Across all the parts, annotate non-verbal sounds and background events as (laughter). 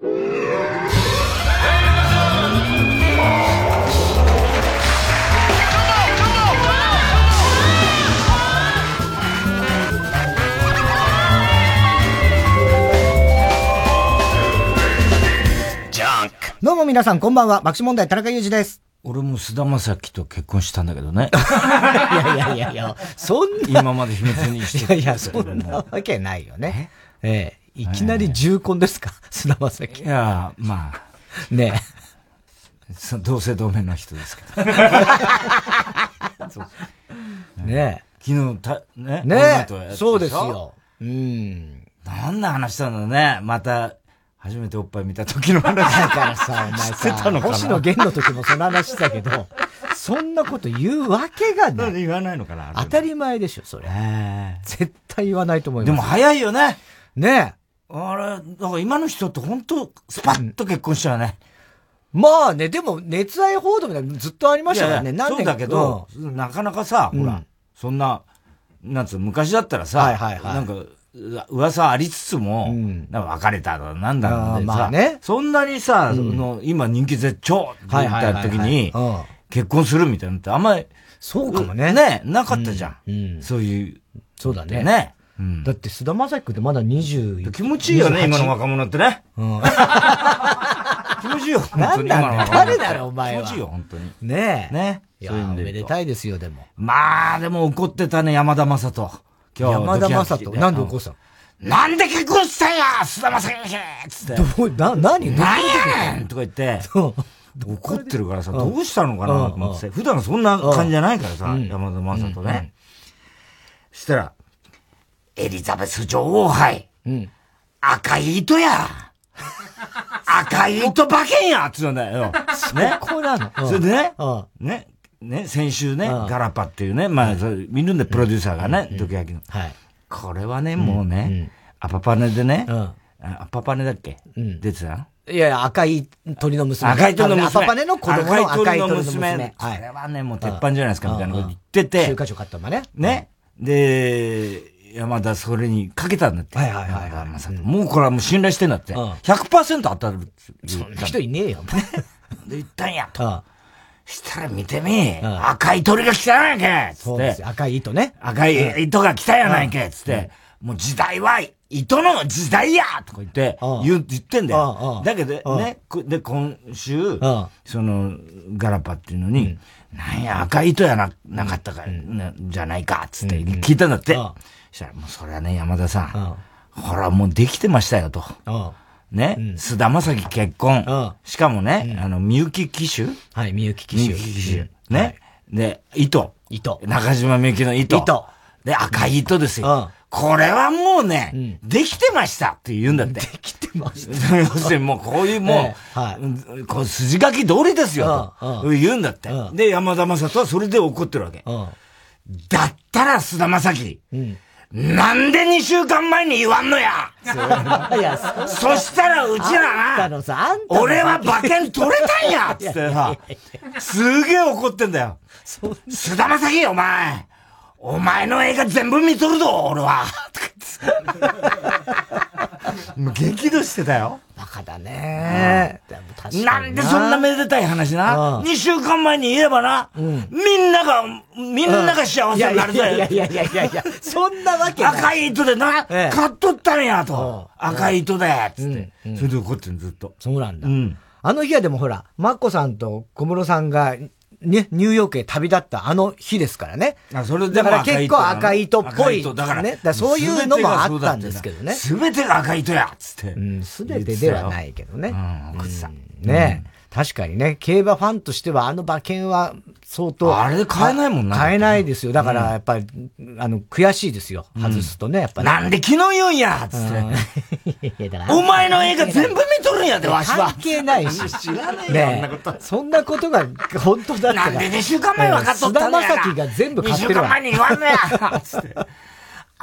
どうも皆さんこんばんは、爆笑問題田中裕二です。俺も菅田将暉と結婚したんだけどね。いやいやいやいや、そんな。今まで秘密にしてた。いやいや、そんなわけないよね。ええいきなり重婚ですか？菅田将暉。いや、まあ。ねえ。同姓同名の人ですけど。(laughs) ねえ。昨日、た、ねねえ。そうですよ。うん。どんな話したのね。また、初めておっぱい見た時の話だからさ、(laughs) お前さ、星野源の時もその話したけど、(laughs) そんなこと言うわけがない。言わないのかな当たり前でしょ、それ。絶対言わないと思います。でも早いよね。ねえ。あれ、だから今の人って本当スパッと結婚しちゃうね。まあね、でも熱愛報道みたいなずっとありましたからね。そうだけど、なかなかさ、ほら、そんな、なんつう、昔だったらさ、なんか、噂ありつつも、うん、なんか別れただなんだろうまあね。そんなにさ、うん、の今人気絶頂って言った時に、結婚するみたいなのってあんまり、そうかもね。ね、なかったじゃん。うん、そういう。そうだね。ね。うん、だって菅田将暉ってまだ20。気持ちいいよね、今の若者ってね。うん、気持ちいいよ、(laughs) 本当に。なんだ誰だろ、お前は。気持ちいいよ、本当に。ねえ。ね。いや、おめでたいですよ、でも。まあ、でも怒ってたね、山田正人。今日。山田正人。なんで怒ったの？なんで結婚したんや菅田将暉つって。どう、な、何？何やねんとか言って。怒ってるからさ、どうしたのかなと思って普段そんな感じじゃないからさ、山田正人ね。そしたら、エリザベス女王杯。赤い糸や。赤い糸馬券やつうんだよ。ね。こなのそれでね、ね、ね、先週ね、ガラパっていうね、まあ、見るんでプロデューサーがね、ドキの。はい。これはね、もうね、アパパネでね、アパパネだっけ？出てた？いやいや、赤い鳥の娘。赤い鳥の娘。アパパネの子供の赤い鳥の娘。これはね、もう鉄板じゃないですか、みたいなこと言ってて。中華庁買ったんだね。ね。で、山田それにかけたんだって。はいはいはい。もうこれはもう信頼してんだって。100%当たる。そんな人いねえよ。(laughs) で、言ったんや、と。したら見てみ、赤い鳥が来たやないけつって。赤い糸ね。赤い糸が来たやないけつって。もう時代は糸の時代やとか言って、言言ってんだよ。だけどね、で、今週、その、ガラパっていうのに、なんや、赤い糸やな、なかったか、じゃないか、つって聞いたんだって。そしたら、もうそれはね、山田さん。ほら、もうできてましたよ、と。ね、菅、田将暉結婚。しかもね、あの、みゆき騎手はい、みゆき騎手。みゆき騎手。ね。で、糸。糸。中島みゆきの糸。糸。で、赤い糸ですよ。これはもうね、できてましたって言うんだって。できてました。(laughs) 要するにもうこういうもう、はい、こう筋書き通りですよと言うんだって。で、山田正人はそれで怒ってるわけ。だったら菅田正樹。なんで2週間前に言わんのや？そしたらうちらな、俺は馬券取れたんや！つってさ、すげえ怒ってんだよ。菅田正樹お前。お前の映画全部見とるぞ、俺は。(laughs) もう激怒してたよ。バカだね、なんでそんなめでたい話な。2週間前に言えばな、みんなが、みんなが幸せになるぜ。いやいやいやいやいや、そんなわけない。赤い糸でな、買っとったんやと。赤い糸で、つって。それで怒ってんずっと。そうなんだ。あの日はでもほら、マッコさんと小室さんがね、ニューヨークへ旅立ったあの日ですからね。あ、それでだから結構赤い糸っぽい。だから、ね、だそういうのもあったんですけどね。すべてが赤い糸やつって。うん、すべてではないけどね。うん、奥さん。ね、確かにね、競馬ファンとしてはあの馬券は相当。あれ買えないもんな。買えないですよ。だからやっぱり、あの、悔しいですよ。外すとね、やっぱり。なんで昨日言うんやつって。(laughs) お前の映画全部見とるんやで、わしは。関係ないし。(laughs) 知らねえよ、そんなこと。そんなことが本当だったら。なんで2週間前分かっとったんだよ。菅田将暉が全部買ってるわ。2週間前に言わんのやつって。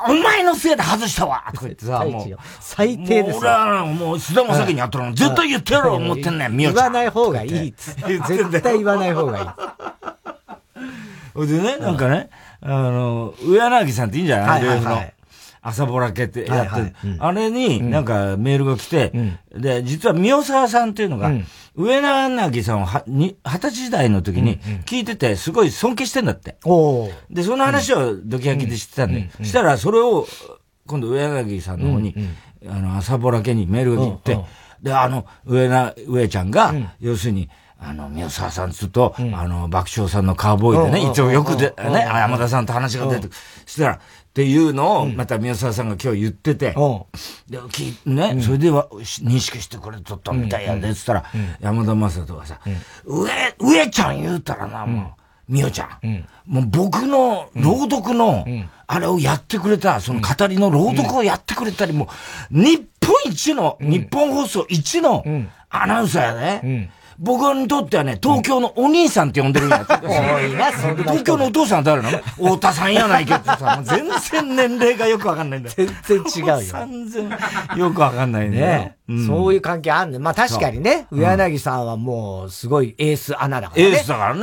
お前のせいで外したわ (laughs) とか言ってさ、もう。最低ですよ。俺はもう、菅田将暉にやったの絶対言ってやろう思ってんねん、みよちゃん。言わない方がいいっつって。絶対言わない方がいい。(laughs) ほいでね、なんかね、あの、上柳さんっていいんじゃない？はいはいはい。朝ぼらけってやってる。あれになんかメールが来て、で、実は宮沢さんっていうのが、上野柳さんをは、に、二十歳時代の時に聞いてて、すごい尊敬してんだって。で、その話をドキハキで知ってたんで、したらそれを、今度上柳さんの方に、あの、朝ぼらけにメールが来て、で、あの、上な、上ちゃんが、要するに、あの、宮沢さんつうと、あの、爆笑さんのカーボーイでね、一応よくで、ね、山田さんと話が出てしたら、っていうのを、また宮沢さんが今日言ってて、で、き、ね、それでは、認識してくれとったみたいやで、つったら、山田正人がさ、上、上ちゃん言うたらな、もう、みおちゃん。もう僕の朗読の、あれをやってくれた、その語りの朗読をやってくれたり、もう、日本一の、日本放送一のアナウンサーやね。僕にとってはね、東京のお兄さんって呼んでるんや。多いな、東京のお父さん誰なの？太田さんやないけどさ、全然年齢がよくわかんないんだ全然違うよ。全然よくわかんないね。そういう関係あんねまあ確かにね、上柳さんはもうすごいエースアナだからね。エースだから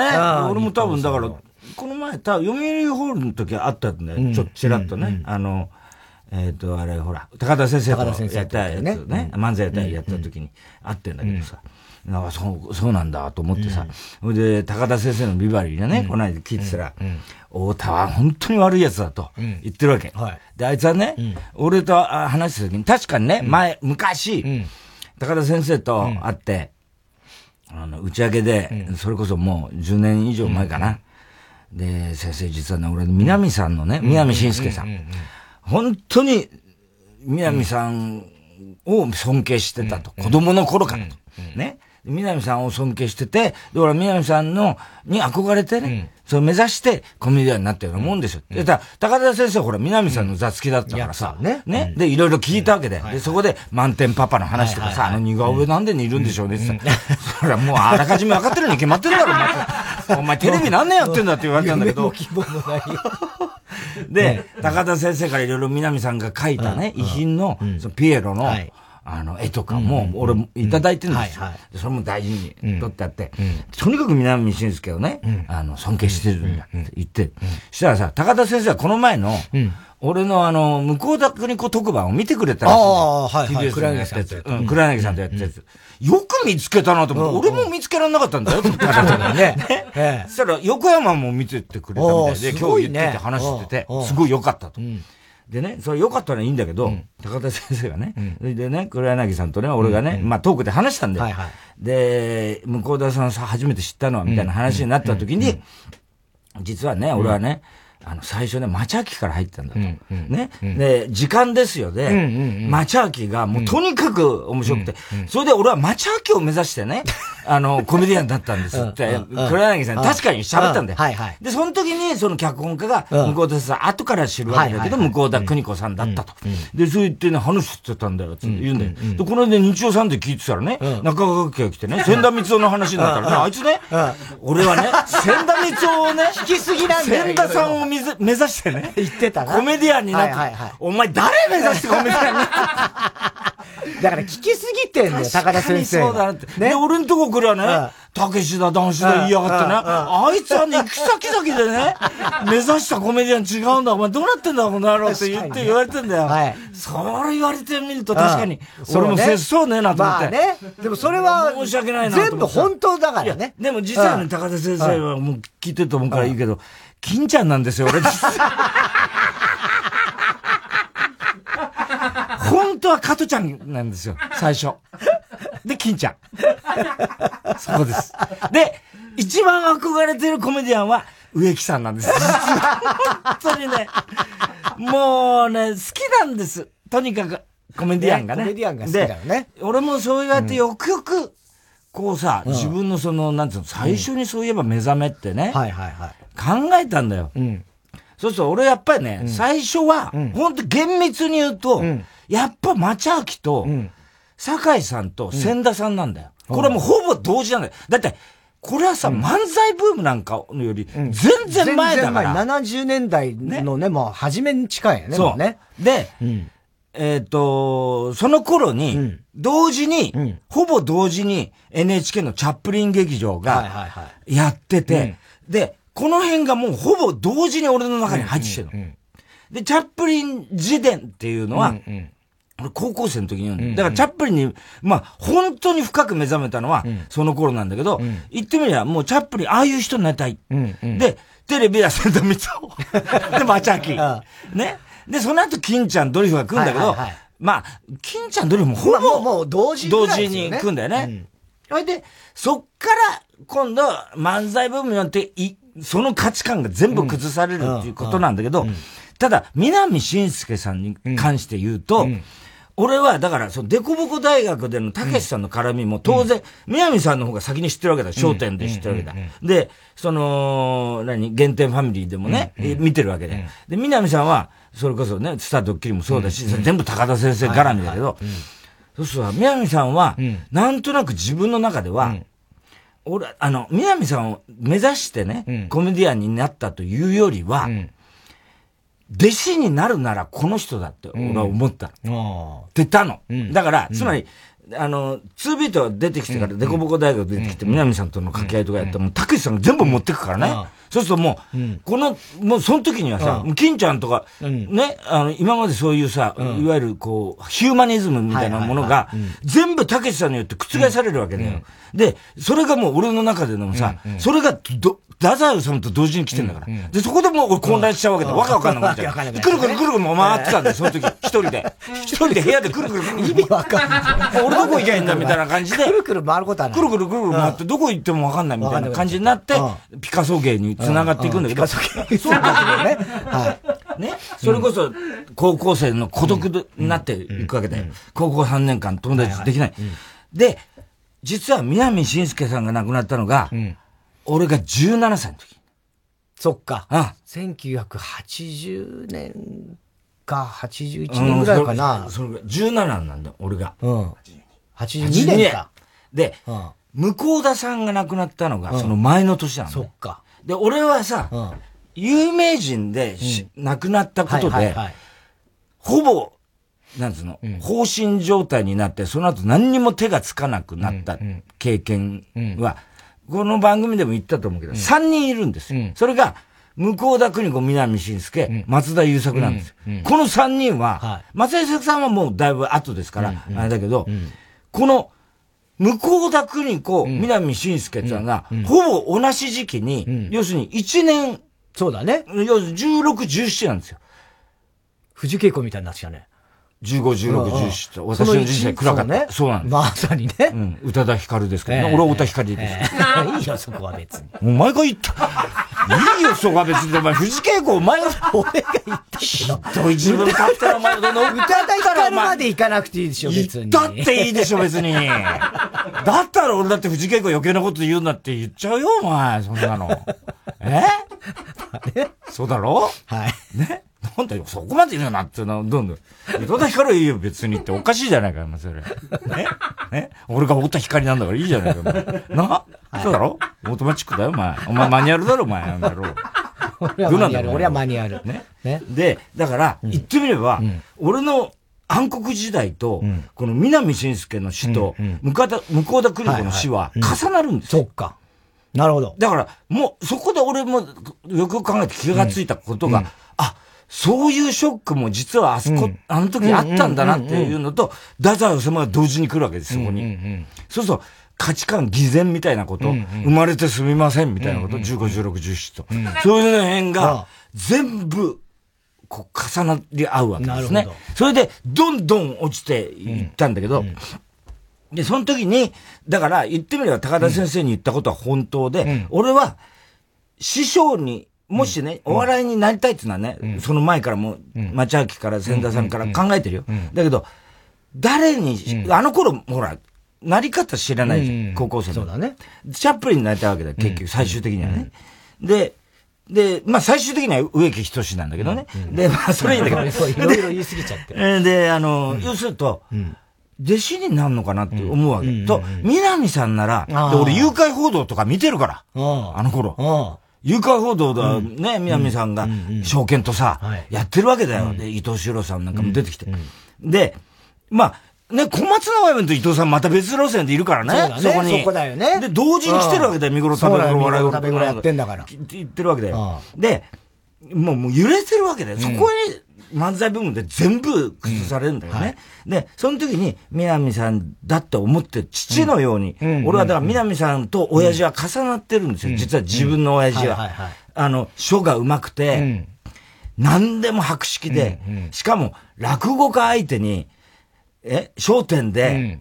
ね。俺も多分だから、この前、多分読売ホールの時あったんだよ。ちょっとちらっとね。あの、えっと、あれ、ほら、高田先生とやったやつね。漫才やったやった時にあってんだけどさ。あそう、そうなんだと思ってさ。そ、れ、で、高田先生のビバリーでね、この間聞いてたら、太田は本当に悪い奴だと言ってるわけ。で、あいつはね、俺と話した時に、確かにね、前、昔、高田先生と会って、あの、打ち上げで、それこそもう10年以上前かな。で、先生実はね、俺、南さんのね、南信介さん。本当に、南さんを尊敬してたと。子供の頃からと。ね。南さんを尊敬してて、で、俺は南さんの、に憧れてね、うん、それ目指してコメディアンになったようなもんですよ。うん、で、た高田先生ほら、南さんの雑記だったからさ、うん、ね、ね、で、いろいろ聞いたわけで、で、そこで満点パパの話とかさ、あの似顔絵なんで似るんでしょうねってさ、それはもうあらかじめ分かってるに決まってるだろ、お前。お前テレビ何年やってんだって言われたんだけど。で、高田先生からいろいろ南さんが書いたね、遺品の、そのピエロの、あの、絵とかも、俺もいただいてるんですよ。それも大事に取ってあって、とにかく南信介をね、あの、尊敬してるんだって言って、したらさ、高田先生はこの前の、俺のあの、向田邦子特番を見てくれたらしい。ああ、はいはい。黒柳さんとやったやつ。うん、黒柳さんとやったやつ。よく見つけたなと思って、俺も見つけられなかったんだよ、ってね。(laughs) ね。そしたら、横山も見ててくれたみたいで、今日言ってて話してて、すごい良かったと。でね、それ良かったらいいんだけど、うん、高田先生がね、うん、でね、黒柳さんとね、俺がね、うん、まあトークで話したんで、はいはい、で、向田さんさ、初めて知ったのは、みたいな話になった時に、実はね、俺はね、あの、最初ね、町秋から入ったんだと。うんうん、ね、うん、で、時間ですよで、うんうんうん、町秋がもうとにかく面白くて、うんうん、それで俺は町秋を目指してね、(laughs) あの、コメディアンだったんですって、黒柳さん。確かに喋ったんだよ。はいはい、で、その時にその脚本家が、向田さん、後から知るわけだけど、向田邦子さんだったと。で、そう言ってね、話してたんだよって言うんだよ。で、この間日曜さんで聞いてたらね、中川家が来てね、千田光夫の話になったらね、あいつね、俺はね、千田光夫をね、引きすぎなんだよ。千田さんを目指してね。(laughs) 言ってたな。コメディアンになって。はいはいはい、お前誰目指してコメディアンになっ (laughs) だから聞きすぎてんだよ、高田先生。そうだなって。ね、で、俺んとこ来るわね、たけしだ、男子だ言いやがってね。あいつはね、行く先々でね、(laughs) 目指したコメディアン違うんだ、お前どうなってんだ、この野郎って言って言われてんだよ。はい。それ言われてみると確かに、俺も節操ねえなと思って。まあね。でもそれは、申し訳ないな全部本当だからね。でも実はね、高田先生はもう聞いてると思うからいいけど、金ちゃんなんですよ、俺。本当は加トちゃんなんですよ、最初。で、金ちゃん。そうです。で、一番憧れてるコメディアンは、植木さんなんです。本当にね。もうね、好きなんです。とにかく、コメディアンがね。コメディアンが好きだよね。俺もそうやってよくよく、こうさ、自分のその、なんつうの、最初にそういえば目覚めってね。はいはいはい。考えたんだよ。うん。そうすると俺やっぱりね、最初は、ほんと厳密に言うと、やっぱ町明と、酒井さんと千田さんなんだよ。これはもうほぼ同時なんだよ。だって、これはさ、漫才ブームなんかより、全然前だから。全然前。70年代のね、もう初めに近いよね。そう。ね。で、えっ、と、その頃に、同時に、ほぼ同時に NHK のチャップリン劇場がやってて、で、この辺がもうほぼ同時に俺の中に入ってきてるの。で、チャップリン自伝っていうのは、うんうん。俺高校生の時に読んで、うんうん、だからチャップリンに、まあ、本当に深く目覚めたのは、その頃なんだけど、うん、言ってみればもうチャップリン、ああいう人になりたい。うんうん、で、テレビはセントミツオ。(laughs) で、マチャキ。ね。で、その後、金ちゃん、ドリフが来るんだけど、まあ、金ちゃん、ドリフもほぼ、もうもう同時、ね、同時に来るんだよね。そ、れ、で、そっから、今度、漫才ブームによって、い、その価値観が全部崩されるっていうことなんだけど、ただ、南信介さんに関して言うと、俺は、だから、その、デコボコ大学でのたけしさんの絡みも当然、南さんの方が先に知ってるわけだ。商店で知ってるわけだ。で、その、何、限定ファミリーでもね、見てるわけで。で、南さんは、それこそね、スタードッキリもそうだし、全部高田先生絡みだけど、そうすると、南さんは、なんとなく自分の中では、俺、あの、南さんを目指してね、コメディアンになったというよりは、弟子になるならこの人だって俺は思った。って言ったの。だから、つまり、あの、2ビート出てきてから、デコボコ大学出てきて、南さんとの掛け合いとかやっても、たけしさんが全部持ってくからね。そうするともう、この、もうその時にはさ、金ちゃんとか、ね、あの、今までそういうさ、いわゆるこう、ヒューマニズムみたいなものが、全部たけしさんによって覆されるわけだよ。で、それがもう俺の中でのさ、それがど、太宰治と同時に来てんだから。で、そこでもう俺混乱しちゃうわけだ。わけわかんなくなっちゃう。くるくるくるくる回ってたんだよ、その時。(laughs) 一人で。一人で部屋でくるくるくる。意味わかんない。俺どこ行けばいいんだみたいな感じで。くるくる回ることはない。くるくるくるくる回って、どこ行ってもわかんないみたいな感じになって、ピカソ芸に繋がっていくんだけど。そうだ (laughs) ね。はい。ね。それこそ、高校生の孤独になっていくわけだよ。高校3年間友達できない。で、実は南信介さんが亡くなったのが、俺が17歳の時。そっか。うん。1980年か、81年ぐらいかな。うん、それぐらい。17なんだ、俺が。うん。82年か。で、うん、向田さんが亡くなったのが、その前の年なんだ、そっか。で、俺はさ、うん、有名人で、亡くなったことで、ほぼ、なんつうの、うん、放心状態になって、その後何にも手がつかなくなった経験は、この番組でも言ったと思うけど、3人いるんですよ。それが、向田邦子、南信介、松田優作なんですよ。この3人は、松田優作さんはもうだいぶ後ですから、あれだけど、この、向田邦子、南信介っていうのが、ほぼ同じ時期に、要するに1年、そうだね。要するに16、17なんですよ。藤恵子みたいになってきたね。15、16、17と、私の人生暗かった。ね、そうなんです。まさにね。うん。宇多田ヒカルですけどね。俺は宇多田ヒカルです。(laughs) いいよ、そこは別に。お前が言った。いいよ、そこは別に。お前、藤恵子、お前が、俺が言ったひどい自分勝手なお前が、宇多田ヒカルまで行かなくていいでしょ、別に。だっていいでしょ、別に。だったら俺だって藤恵子余計なこと言うんだって言っちゃうよ、お前、そんなの。え？(laughs) そうだろ？はい。ね？なんだよ、そこまで言うなっていうのは、どんどん。宇多田ヒカルいいよ、別にって。おかしいじゃないかよ、それ。ね？ね？俺が太田光なんだからいいじゃないか、な、はい、そうだろ？オートマチックだよ、お前。お前マニュアルだろ、お前。なんだろう。俺はマニュアル。俺はマニュアル。ね？ね？で、だから、言ってみれば、うん、俺の暗黒時代と、うん、この南伸介の死と、向田、向田邦子の死は重なるんですよ。そっか。なるほど。だから、もう、そこで俺もよくよく考えて気がついたことが、あ、そういうショックも実はあそこ、うん、あの時あったんだなっていうのと、太宰治が同時に来るわけです、そこに。そうすると、価値観偽善みたいなこと、生まれてすみませんみたいなこと、15、16、17と。そういう辺が、全部、こう、重なり合うわけですね。それで、どんどん落ちていったんだけど、で、その時に、だから言ってみれば高田先生に言ったことは本当で、俺は、師匠にもしね、お笑いになりたいっていうのはね、その前からも、町明から千田さんから考えてるよ。だけど、誰に、あの頃、ほら、なり方知らないじゃん、高校生そうだね。チャップリンになりたいわけだ、結局、最終的にはね。で、で、まあ最終的には植木仁なんだけどね。で、まあそれいいんだけど。(laughs) いろいろ言い過ぎちゃって。(laughs) で、あの、要すると、弟子になるのかなって思うわけ。と、南さんなら、俺誘拐報道とか見てるから、あの頃。誘拐報道だ、ね、南さんが、証券とさ、やってるわけだよ。で、伊藤四郎さんなんかも出てきて。で、まあ、ね、小松の親分と伊藤さんまた別路線でいるからね。そこに。そこだよね。で、同時に来てるわけだよ、見頃食べ頃笑い。食べ頃やってんだから。言ってるわけだよ。で、もうもう揺れてるわけだよ。そこに漫才部分で全部崩されるんだよね。うん。はい、で、その時に南さんだって思って父のように、俺はだから南さんと親父は重なってるんですよ。実は自分の親父は。あの、書が上手くて、何でも博識で、しかも落語家相手に、え、商店で、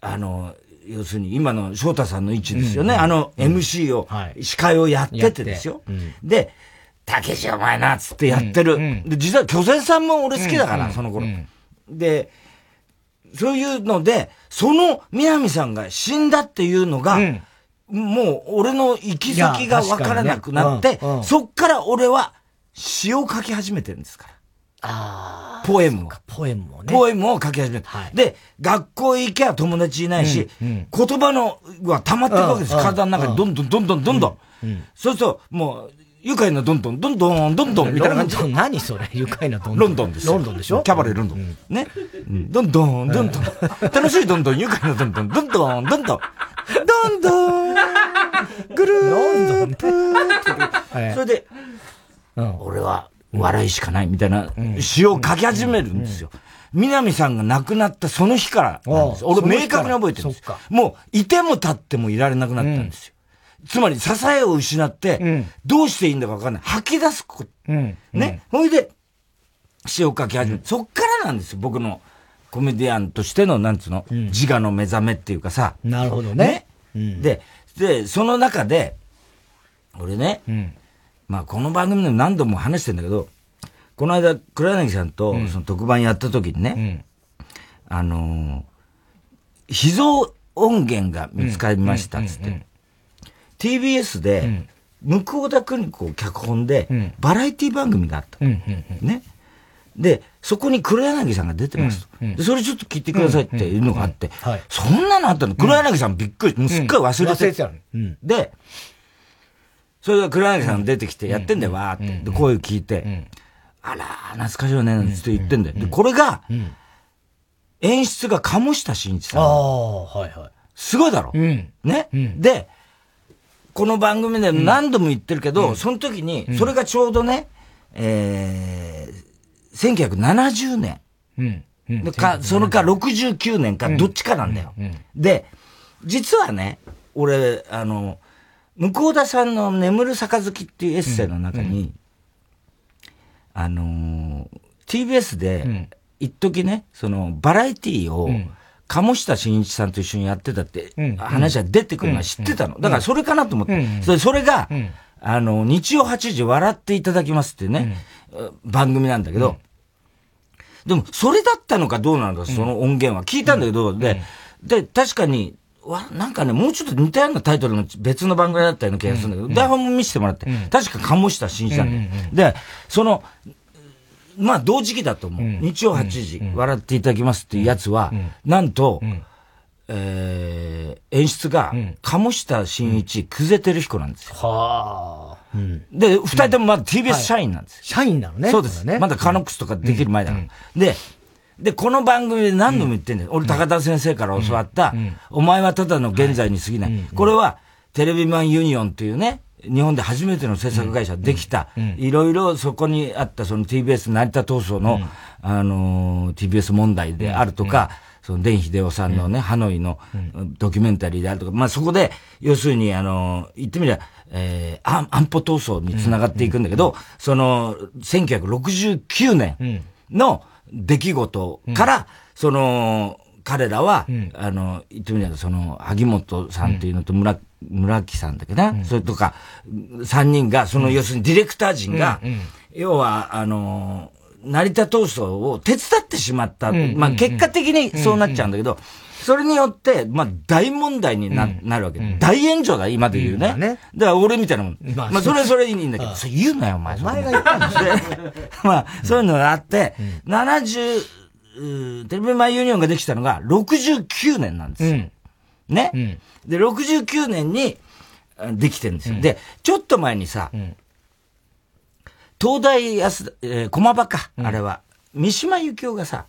あの、要するに今の翔太さんの位置ですよね。あの MC を、司会をやっててですよ。で、竹地お前な、つってやってる。で、実は巨泉さんも俺好きだから、その頃。で、そういうので、その南さんが死んだっていうのが、もう俺の行き先がわからなくなって、そっから俺は詩を書き始めてるんですから。ああ。ポエムを。ポエムをね。ポエムを書き始めた。はい、で、学校行けば友達いないし、うんうん、言葉の、は溜まっていくわけです。体の中にどんどんどんどんどんどん。うんうん、そうすると、もう、愉快などんどん、どんどん、どんどん、みたいな感じ。何それ？愉快などんどん。ロンドンですロンドンでしょ？キャバレーロンドン。ね？どんどん、どんどん。楽しいどんどん、愉快などんどん、どんどん、どんどん。どんどん、ぐるープ。それで、俺は、笑いしかないみたいな詩を書き始めるんですよ。南さんが亡くなったその日からなんです。俺明確に覚えてるんです。もう、いても立ってもいられなくなったんですよ。つまり、支えを失って、どうしていいんだかわかんない。吐き出すこと。ね。ほいで、詩を書き始める。そっからなんですよ、僕のコメディアンとしての、なんつうの、自我の目覚めっていうかさ。なるほどね。で、で、その中で、俺ね、まあこの番組でも何度も話してんだけど、この間、黒柳さんとその特番やった時にね、うん、あのー、秘蔵音源が見つかりましたっつって、TBS で、向田邦子脚本で、バラエティ番組があった。ね。で、そこに黒柳さんが出てますと。で、それちょっと聞いてくださいっていうのがあって、そんなのあったの。黒柳さんびっくり、もうすっかり忘れてた。で、それで黒柳さん出てきてやってんだよ、わーって。で、声聞いて、あら、懐かしいよね、なんつって言ってんだよ。で、これが、演出が鴨下慎一さん。ああ、はいはい。すごいだろ。うん、ね、うん、で、この番組で何度も言ってるけど、うん、その時に、それがちょうどね、えー、1970年。うん。か、それか69年か、どっちかなんだよ。で、実はね、俺、あの、向田さんの眠る杯っていうエッセイの中に、うん。うん、あのー、TBS で、一時ね、その、バラエティーを、鴨下新一さんと一緒にやってたって話が出てくるのは知ってたの。だからそれかなと思って。それそれが、あの、日曜8時笑っていただきますってね、番組なんだけど、でも、それだったのかどうなのか、その音源は。聞いたんだけど、で、で、確かに、わ、なんかね、もうちょっと似たようなタイトルの別の番組だったような気がするんだけど、うん、台本も見せてもらって、うん、確か鴨下新一さんで、で、その、まあ同時期だと思う。うん、日曜8時、笑っていただきますっていうやつは、なんと、えー、演出が、鴨下新一、久世照彦なんですよ。はあ。で、二人ともまだ TBS 社員なんですよ。社員なのね。そうです。ね、まだカノックスとかできる前だから。で、で、この番組で何度も言ってんだよ。俺、高田先生から教わった、お前はただの現在に過ぎない。これは、テレビマンユニオンっていうね、日本で初めての制作会社できた、いろいろそこにあったその TBS 成田闘争の、あの TBS 問題であるとか、その、伝秀夫さんのね、ハノイのドキュメンタリーであるとか、まあそこで、要するに、あの、言ってみりゃ、えー、安保闘争につながっていくんだけど、その、1969年の、出来事から、その、彼らは、あの、言ってみれば、その、萩本さんっていうのと村、村木さんだけな、それとか、三人が、その、要するにディレクター陣が、要は、あの、成田闘争を手伝ってしまった。まあ、結果的にそうなっちゃうんだけど、それによって、まあ、大問題にな,、なるわけ、大炎上だ、今で言うね。ね。だから俺みたいなもん。まあ、それはそれいいんだけど、それ言うなよ、お前。お前が言ったんです (laughs) まあ、そういうのがあって、70、テレビマイユニオンができたのが69年なんですよ。ね、で、69年にできてるんですよ。で、ちょっと前にさ、東大安、えー、駒場か、あれは。三島由紀夫がさ、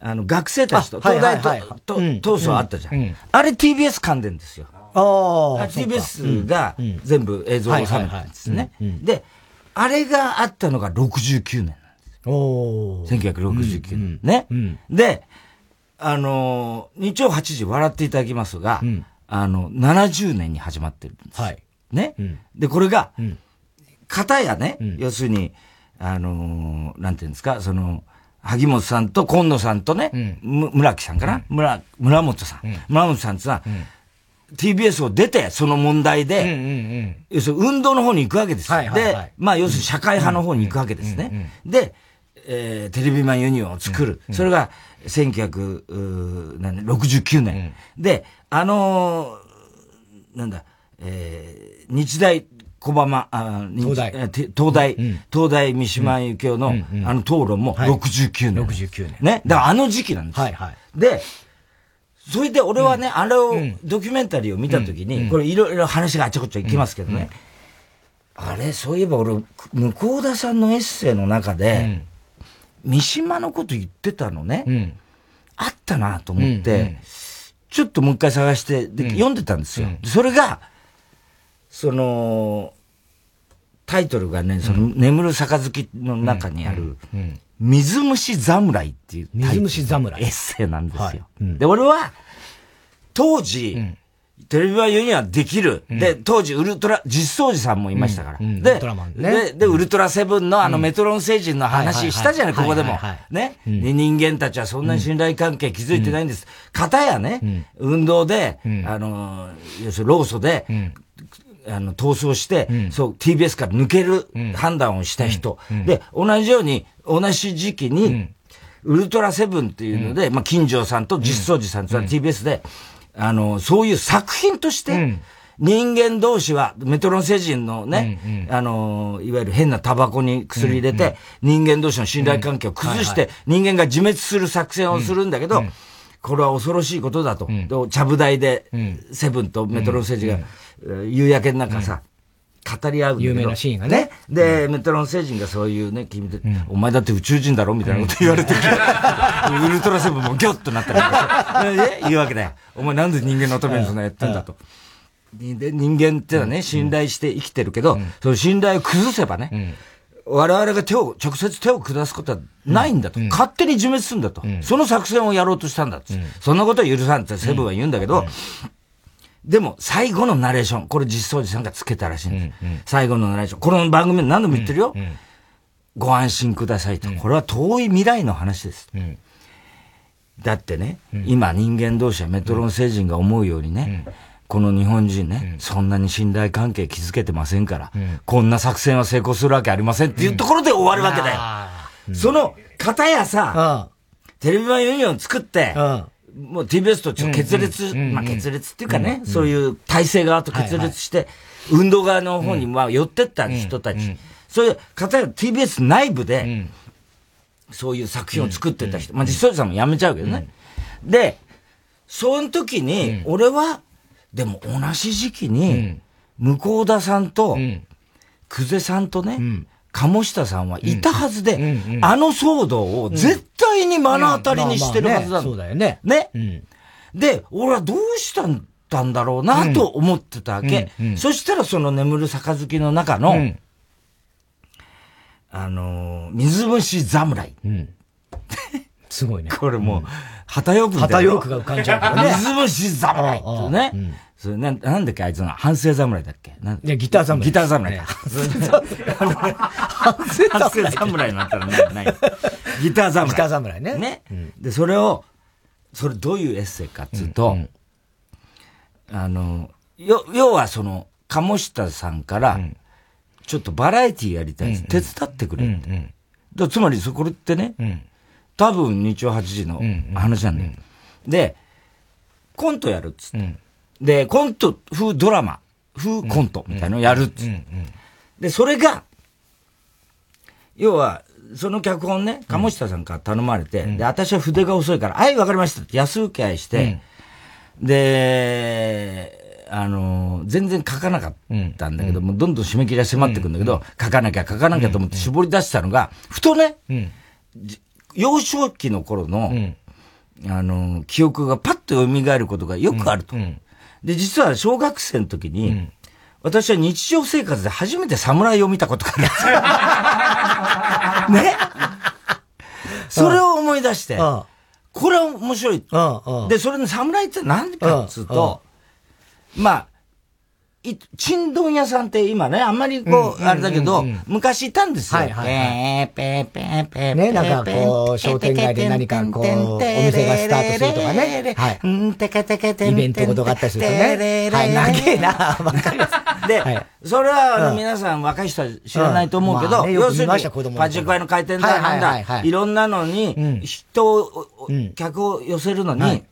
あの、学生たちと、東大と、闘争あったじゃん。あれ TBS 噛んでんですよ。ああ。TBS が全部映像を収めたんですね。で、あれがあったのが69年。お1969年。うん、ね、うん、で、あのー、日曜8時笑っていただきますが、うん、あの、70年に始まってるんです。はい。ね、で、これが、片やね、要するに、あのー、なんていうんですか、その、萩本さんと今野さんとね、村木さんかな、村、村本さん。村本さんってさ、TBS を出て、その問題で、要するに運動の方に行くわけです。で、まあ要するに社会派の方に行くわけですね。で、えー、テレビマンユニオンを作る。それが1969年。で、あのー、なんだ、えー、日大小浜、あ東大、東大、うん、東大三島由紀夫の、うんうん、あの討論も69年。はい、69年。ね。だからあの時期なんです。はいはい。で、それで俺はね、あれを、ドキュメンタリーを見たときに、これいろいろ話があちこち行きますけどね。あれ、そういえば俺、向田さんのエッセイの中で、三島のこと言ってたのね。あったなと思って、ちょっともう一回探して、で、読んでたんですよ。それが、その、タイトルがね、その、眠る杯の中にある、水虫侍っていう水虫侍。エッセイなんですよ。はい。うん、で、俺は、当時、うん、テレビ版ユニはできる、うん、で、当時ウルトラ、実相寺さんもいましたから。で、ね、で、で、ウルトラセブンのあのメトロン星人の話したじゃない、ここでも。ね、人間たちはそんなに信頼関係築いてないんです。方やね、運動で、あの、要するに労組で、あの、逃走して、うん、そう、TBS から抜ける判断をした人。うん、で、同じように、同じ時期に、ウルトラセブンっていうので、まあ、金城さんと実相寺さんと TBS で、あの、そういう作品として、人間同士は、メトロン星人のね、あの、いわゆる変なタバコに薬入れて、人間同士の信頼関係を崩して、人間が自滅する作戦をするんだけど、これは恐ろしいことだと。ちゃぶ台で、セブンとメトロン星人が、夕焼けの中さ、語り合う有名なシーンがね。で、メトロン星人がそういうね、君で、お前だって宇宙人だろみたいなこと言われて、(laughs) ウルトラセブンもギョッとなったりとか。(laughs) 言うわけだよ。お前なんで人間のためにそんなやってんだと。で、人間ってのはね、信頼して生きてるけど、その信頼を崩せばね、我々が手を、直接手を下すことはないんだと。勝手に自滅するんだと。その作戦をやろうとしたんだと。そんなことは許さんってセブンは言うんだけど、でも、最後のナレーション、これ実相寺さんがつけたらしいんです。うんうん、最後のナレーション。この番組で何度も言ってるよ。うんうん、ご安心くださいと。これは遠い未来の話です。うん、だってね、うん、今人間同士はメトロン星人が思うようにね、この日本人ね、そんなに信頼関係築けてませんから、こんな作戦は成功するわけありませんっていうところで終わるわけだよ。その、方やさ、テレビ版ユニオン作って、もう TBS とちょっと決裂、まあ決裂っていうかね、そういう体制側と決裂して、運動側の方にまあ寄ってった人たち、そういう方や TBS 内部で、そういう作品を作ってた人、まあ実際さんも辞めちゃうけどね。で、その時に、俺は、でも同じ時期に、向田さんと、久世さんとね、鴨下さんはいたはずで、うんうん、あの騒動を絶対に目の当たりにしてるはずだ、そうだよね。ね、うん、で、俺はどうしたんだんだろうなと思ってたわけ。そしたらその眠る杯の中の、あのー、水虫侍。すごいね。(laughs) これもう、旗よく旗よくが浮かんじゃう。(laughs) 水虫侍ってね。それな、なんだっけあいつの、反省侍だっけいや、ギター侍。ギター侍か。反省侍になったらない。ギター侍。ギター侍ね。ね。で、それを、それどういうエッセイかっつうと、あの、よ、要はその、鴨下さんから、ちょっとバラエティやりたい手伝ってくれって。つまり、そこってね、多分日曜8時の話なんだよ。で、コントやるっつって。で、コント風ドラマ、風コントみたいなのをやるっつって。で、それが、要は、その脚本ね、鴨下さんから頼まれて、で、私は筆が遅いから、はい、わかりましたって安請け合いして、で、あの、全然書かなかったんだけど、もうどんどん締め切りが迫ってくんだけど、書かなきゃ書かなきゃと思って絞り出したのが、ふとね、幼少期の頃の、あの、記憶がパッと蘇ることがよくあると。で、実は小学生の時に、私は日常生活で初めて侍を見たことがある。(laughs) ね？それを思い出して、これは面白い。で、それの侍って何かっつうと、まあ、い、ちんどん屋さんって今ね、あんまりこう、あれだけど、昔いたんですよ。はいはい、はい。ペーペーペーね、なんかこう、商店街で何かこう、お店がスタートするとかね。はい。んてけてけてイベントことがあったりするとね。はい、長えな、わかります。で、それは皆さん若い人は知らないと思うけど、要するに、パチンコ屋の回転だなんだ、いろんなのに、人を、客を寄せるのに、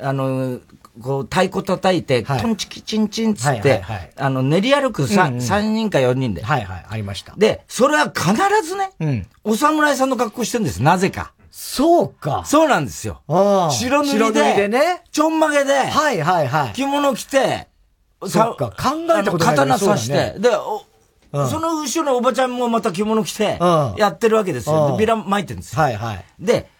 あの、こう、太鼓叩いて、トンチキチンチンつって、あの、練り歩く 3,、3人か4人で。はいはい、ありました。で、それは必ずね、うん、お侍さんの格好してるんです、なぜか。そうか。そうなんですよ。白塗りで、でね、ちょんまげで、はいはいはい。着物着て、そっか、考えたことない刀刺して、で、その後ろのおばちゃんもまた着物着て、やってるわけですよ。ビラ巻いてるんですよ。はいはい。で、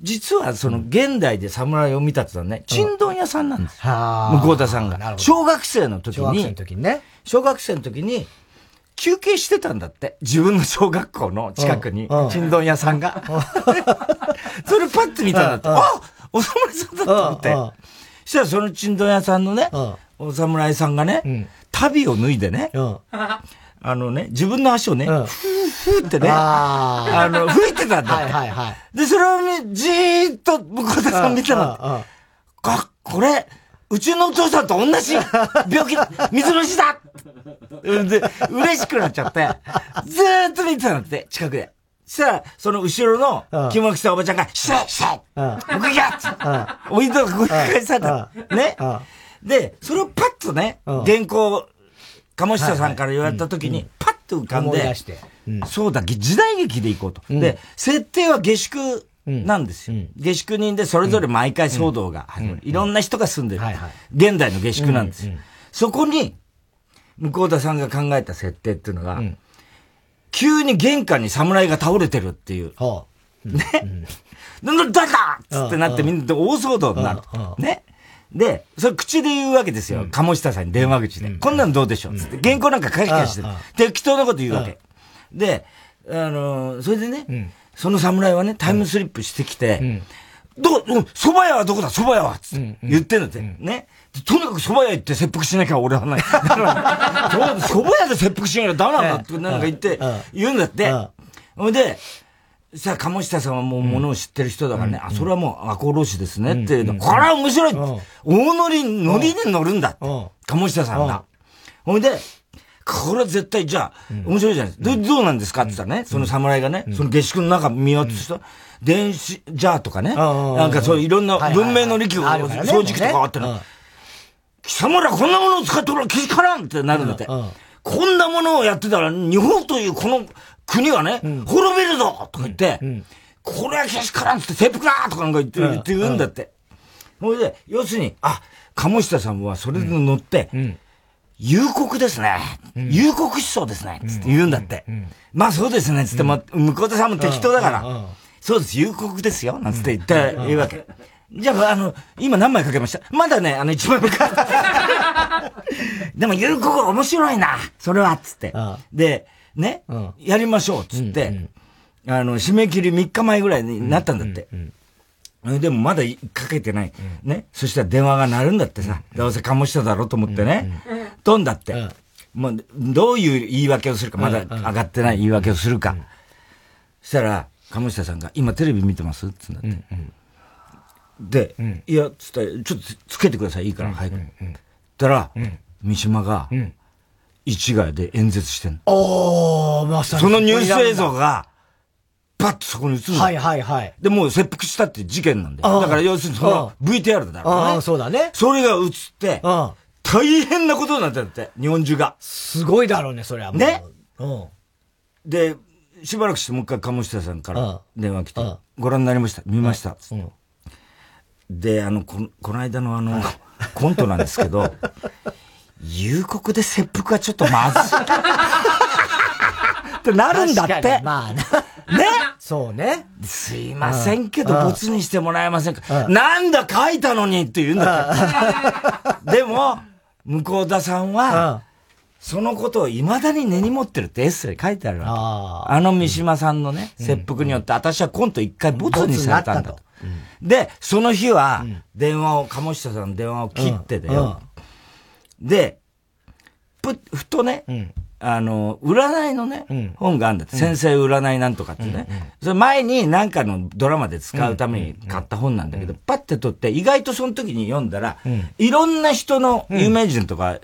実はその現代で侍を見たってのはね、ちんどん屋さんなんです。向こう田さんが。小学生の時に、小学生の時にね。小学生の時に、休憩してたんだって。自分の小学校の近くに、ちんどん屋さんが。(laughs) それパッと見たんだって。あお侍さんだと思って。そしたらそのちんどん屋さんのね、お侍さんがね、旅を脱いでね、(laughs) あのね、自分の足をね、ふーふーってね、あの、吹いてたんだって。はいはいはい。で、それをじーっと向田さん見たら、あ、これ、うちのお父さんと同じ病気、(laughs) 水虫だ。で、嬉しくなっちゃって、ずーっと見てたんだって、近くで。そしたら、その後ろの着物着たおばちゃんが、シャッシャッ僕やっおいとがご返された。ね。で、それをパッとね、原稿鴨下さんから言われた時に、パッと浮かんで、そうだ、時代劇で行こうと。で、設定は下宿なんですよ。下宿人でそれぞれ毎回騒動が始まる。いろんな人が住んでる。現代の下宿なんですよ。そこに、向田さんが考えた設定っていうのが、急に玄関に侍が倒れてるっていう。ね。(laughs) なんだだっつってなってみんなで大騒動になる。ね。で、それ口で言うわけですよ。鴨下さんに電話口で。こんなのどうでしょう？つって。原稿なんか書き消してる。適当なこと言うわけ。で、あの、それでね、その侍はね、タイムスリップしてきて、ど、蕎麦屋はどこだ？蕎麦屋は？つって言ってんだって。ね。とにかく蕎麦屋行って切腹しなきゃ俺はない。(laughs) だから、蕎麦屋で切腹しなきゃダメなんだってなんか言って、言うんだって。ほんで、さあ、鴨下さんはもう物を知ってる人だからね、あ、それはもう赤穂浪士ですねって、これは面白い。大乗り、乗りに乗るんだ鴨下さんが。ほんで、これは絶対、じゃあ、面白いじゃないですか。どどうなんですかって言ったらね、その侍がね、その下宿の中見渡すと、電子、じゃあとかね、なんかそういろんな文明の力を掃除機とかあってね、貴様らこんなものを使っておら気づからんってなるんだって。こんなものをやってたら、日本というこの国はね、滅びるぞとか言って、これはけしからんって切腹だとかなんか言って言って言うんだって。ほいで、要するに、あ、鴨下さんはそれで乗って、夕刻ですね。夕刻思想ですね。つって言うんだって。まあそうですね。つって、ま向田さんも適当だから。そうです、夕刻ですよ。なんつって言った言うわけ。じゃあ、あの、今何枚かけました？まだね、あの一枚目か。(laughs) でも、夕刻面白いな。それは、つって。で、ね、うん、やりましょう、つって、うんうん、あの、締め切り3日前ぐらいになったんだって。うんうん、でもまだかけてない。うん、ね。そしたら電話が鳴るんだってさ。どうせ醸しただろうと思ってね。飛んだって。もう、どういう言い訳をするか、まだ上がってない言い訳をするか。そしたら、鴨下さんが、今テレビ見てますつんだって。うんうん、で、うん、いや、つったら、ちょっとつけてください、いいから、早く。ったら、三島が、市ヶ谷で演説してんの。おまさに。そのニュース映像が、パッとそこに映るはいはいはい。で、もう切腹したって事件なんだよ。だから要するにその VTR だろうね。ああ、そうだね。それが映って、大変なことになったんだって、日本中が。すごいだろうね、それはね。で、しばらくしてもう一回鴨下さんから電話来て、ご覧になりました、見ました？で、あの、ここの間のあの、コントなんですけど、夕刻で切腹はちょっとまずい。(laughs) ってなるんだって。まあね。そうね。すいませんけど、ボツにしてもらえませんか。なんだ書いたのにって言うんだって。でも、向田さんは、そのことを未だに根に持ってるってエッセイに書いてあるわけ。ああの三島さんのね、切腹によって私はコント一回ボツにされたんだと。で、その日は、電話を、鴨下さんの電話を切ってだよ。で、ふ、ふとね、あの、占いのね、本があるんだって。先生占いなんとかってね。それ前になんかのドラマで使うために買った本なんだけど、パッて取って、意外とその時に読んだら、いろんな人の有名人とか、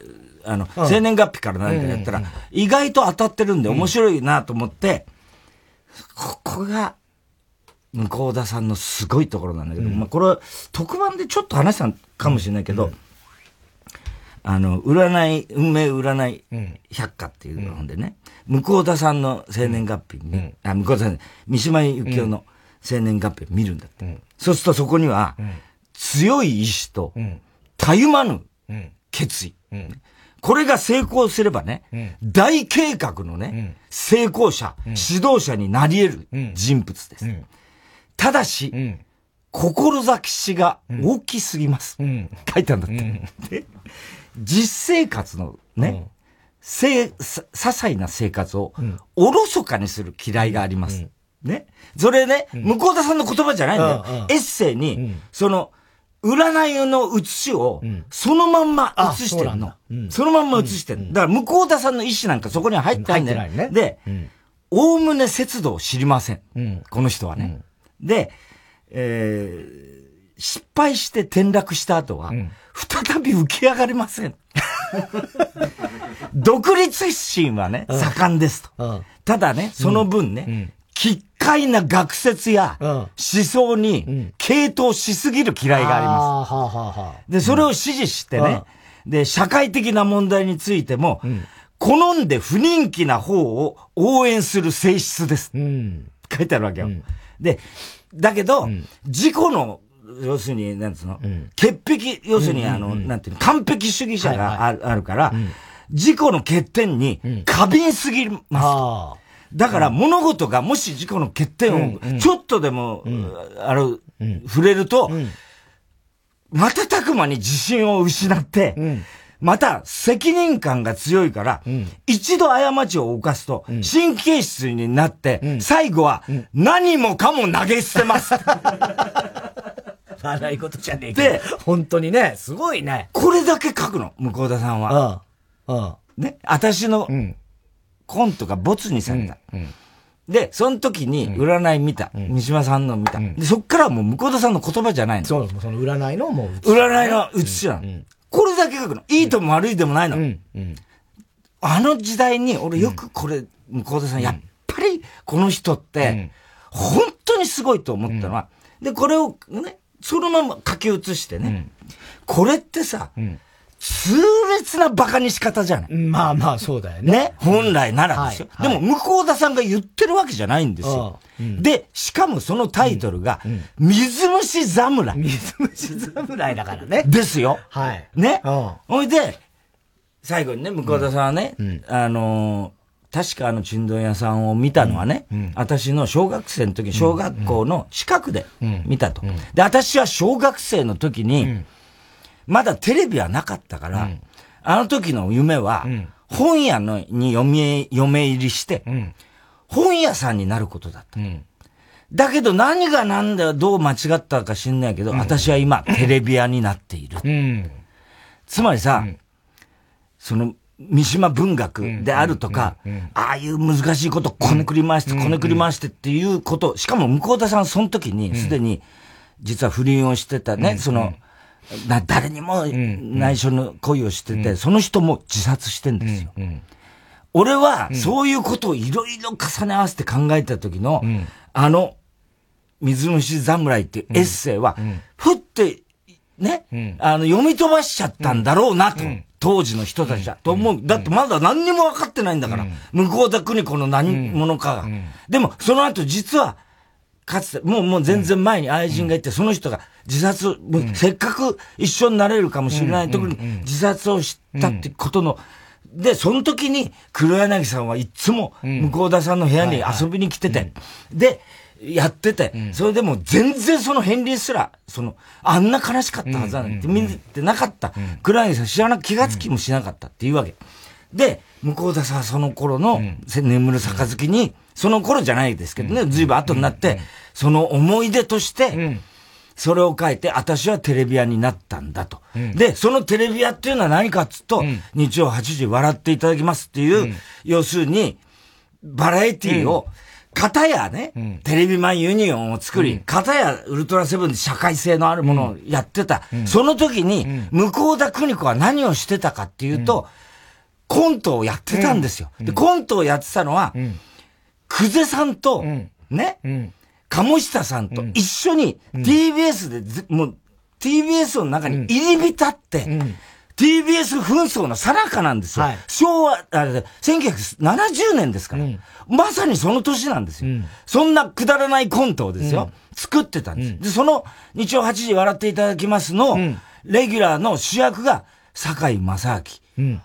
あの、生年月日から何かやったら、意外と当たってるんで面白いなと思って、ここが、向田さんのすごいところなんだけど、まあこれ、特番でちょっと話したかもしれないけど、あの、占い、運命占い百科っていう本でね、向田さんの生年月日に、あ、向田さん、三島由紀夫の生年月日を見るんだって。そうするとそこには、強い意志と、たゆまぬ決意。これが成功すればね、大計画のね、成功者、指導者になり得る人物です。ただし、志が大きすぎます。書いてあるんだって。実生活のね、せ、些細な生活を、おろそかにする嫌いがあります。ね。それね、向田さんの言葉じゃないんだよ。エッセイに、その、占いの写しを、そのまんま写してるの。そのまんま写してる。だから、向田さんの意思なんかそこには入ってないんだよ。で、おおむね節度を知りません。この人はね。で、えー、失敗して転落した後は、再び浮き上がりません。(laughs) 独立心はね、盛んですと。ただね、その分ね、奇怪な学説や思想に傾倒しすぎる嫌いがあります。で、それを支持してね、で、社会的な問題についても、好んで不人気な方を応援する性質です。書いてあるわけよ。で、だけど、自己の要するに、なんつうの、うん、潔癖、要するに、あの、なんていうの、完璧主義者がある,、あるから、自己の欠点に過敏すぎます。だから物事がもし自己の欠点をちょっとでも、ある、触れると、瞬く間に自信を失って、また、責任感が強いから、うん、一度過ちを犯すと、神経質になって、うん、最後は、何もかも投げ捨てます。(laughs) (laughs) 笑い事じゃねえけど。で、本当にね、すごいね。これだけ書くの、向田さんは。うん。うん。ね、私の、コントがボツにされた。うん。で、その時に占い見た。三島さんの見た。で、そっからもう向田さんの言葉じゃないの。そう、その占いのもう占いの写しなの。これだけ書くの。いいとも悪いでもないの。あの時代に、俺よくこれ、向田さん、やっぱりこの人って、本当にすごいと思ったのは、で、これをね、そのまま書き写してね。うん、これってさ、うん、痛烈な馬鹿に仕方じゃない？まあまあ、そうだよね。ね？本来ならですよ。はいはい、でも、向田さんが言ってるわけじゃないんですよ。うん、で、しかもそのタイトルが、水虫侍。水虫侍だからね。ですよ。はい。ね？ほいで、最後にね、向田さんはね、あのー確かあのちんどん屋さんを見たのはね、うん、私の小学生の時、小学校の近くで見たと。で、私は小学生の時に、まだテレビはなかったから、あの時の夢は、本屋のに嫁嫁入りして、本屋さんになることだった。だけど何が何だよ、どう間違ったか知んないけど、私は今、(laughs) テレビ屋になっている。つまりさ、その、三島文学であるとか、ああいう難しいことこねくり回して、こねくり回してっていうこと、しかも向田さんその時にすでに、実は不倫をしてたね、その、な、誰にも内緒の恋をしてて、その人も自殺してんですよ。俺は、そういうことをいろいろ重ね合わせて考えた時の、あの、水虫侍っていうエッセイは、ふって、ね、あの、読み飛ばしちゃったんだろうなと。当時の人たちだ。と思う。だってまだ何にも分かってないんだから。向田邦子の何者かが。でも、その後実は、かつて、もうもう全然前に愛人がいて、その人が自殺、せっかく一緒になれるかもしれないところに自殺をしたってことの、で、その時に黒柳さんはいつも向田さんの部屋に遊びに来てて、で、やってて、うん、それでも全然その片鱗すら、その、あんな悲しかったはずなんて見てなかった。黒柳さん知らな、気がつきもしなかったっていうわけ。で、向田さんはその頃の、眠る杯に、その頃じゃないですけどね、ずいぶん後になって、その思い出として、それを書いて、私はテレビ屋になったんだと。で、そのテレビ屋っていうのは何かっつうと、日曜8時笑っていただきますっていう、要するに、バラエティーを、片やね、うん、テレビマンユニオンを作り、片やウルトラセブンで社会性のあるものをやってた。うん、その時に、向田邦子は何をしてたかっていうと、コントをやってたんですよ。で、コントをやってたのは、久世さんと、ね、鴨下さんと一緒に TBS で、もう TBS の中に入り浸って、TBS 紛争のさなかなんですよ。はい、昭和、あれ、1970年ですから、うん、まさにその年なんですよ、うん、そんなくだらないコントをですよ、うん、作ってたんです。で、その日曜8時笑っていただきますの、レギュラーの主役が堺正明。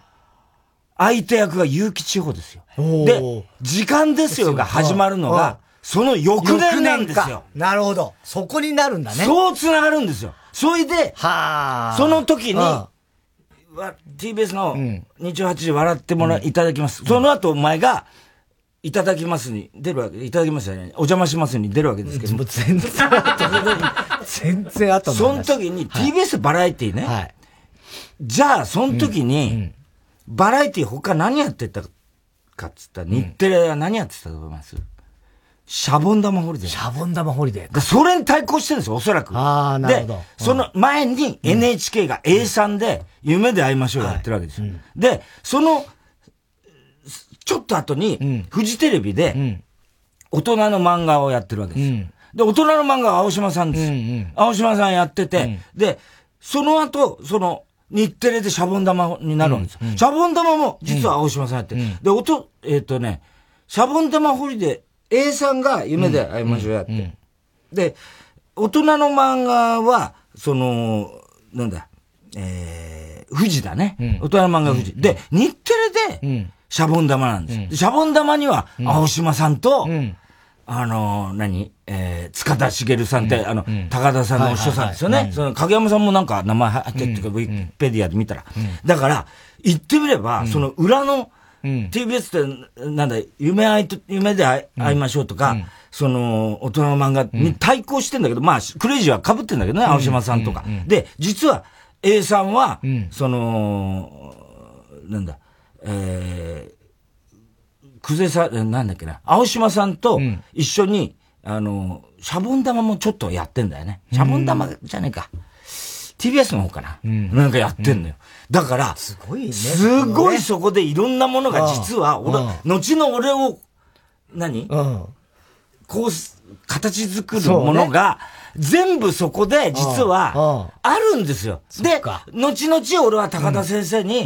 相手役が結城千穂ですよ。で、時間ですよが始まるのが、その翌年なんですよ。なるほど。そこになるんだね。そう繋がるんですよ。それで、その時に、TBS の日曜8時笑ってもら、いただきます。その後お前が、いただきますに出るわけ、いただきますよね。お邪魔しますに出るわけですけど。もう全然全然後その時に TBS バラエティね。はい。じゃあ、その時に、バラエティ他何やってたかっつったら、日テレは何やってたと思います、シャボン玉ホリデー。シャボン玉ホリデー。それに対抗してるんですよ、おそらく。ああ、なるほど。で、その前に NHK が A3 で、夢であいましょうやってるわけですよ。で、その、ちょっと後に、フジテレビで、おとなの漫画をやってるわけですよ。で、おとなの漫画は青島さんです。青島さんやってて、で、その後、その、日テレでシャボン玉になるわけですよ。シャボン玉も、実は青島さんやって。で、音、えっ、とね、シャボン玉ホリデー、A さんが夢で会いましょうやって。で、大人の漫画は、その、なんだ、えー、富士だね。大人の漫画富士。で、日テレで、シャボン玉なんです。シャボン玉には、青島さんと、あの、何えー、塚田茂さんって、あの、高田さんのお師匠さんですよね。その、影山さんもなんか名前入ってっていうか、ウィキペディアで見たら。だから、言ってみれば、その裏の、TBS って、なんだ、夢会いと、夢で会いましょうとか、その、大人の漫画に対抗してんだけど、まあ、クレイジーは被ってんだけどね、青島さんとか。で、実は、A さんは、その、なんだ、えー、久世さん、なんだっけな、青島さんと一緒に、あの、シャボン玉もちょっとやってんだよね。シャボン玉じゃねえか。TBS の方かな、うん、なんかやってんのよ。うん、だから、すごいね。すごいそこでいろんなものが実は、俺、後の俺を、何、うん、こう、形作るものが、全部そこで実は、あるんですよ。で、後々俺は高田先生に、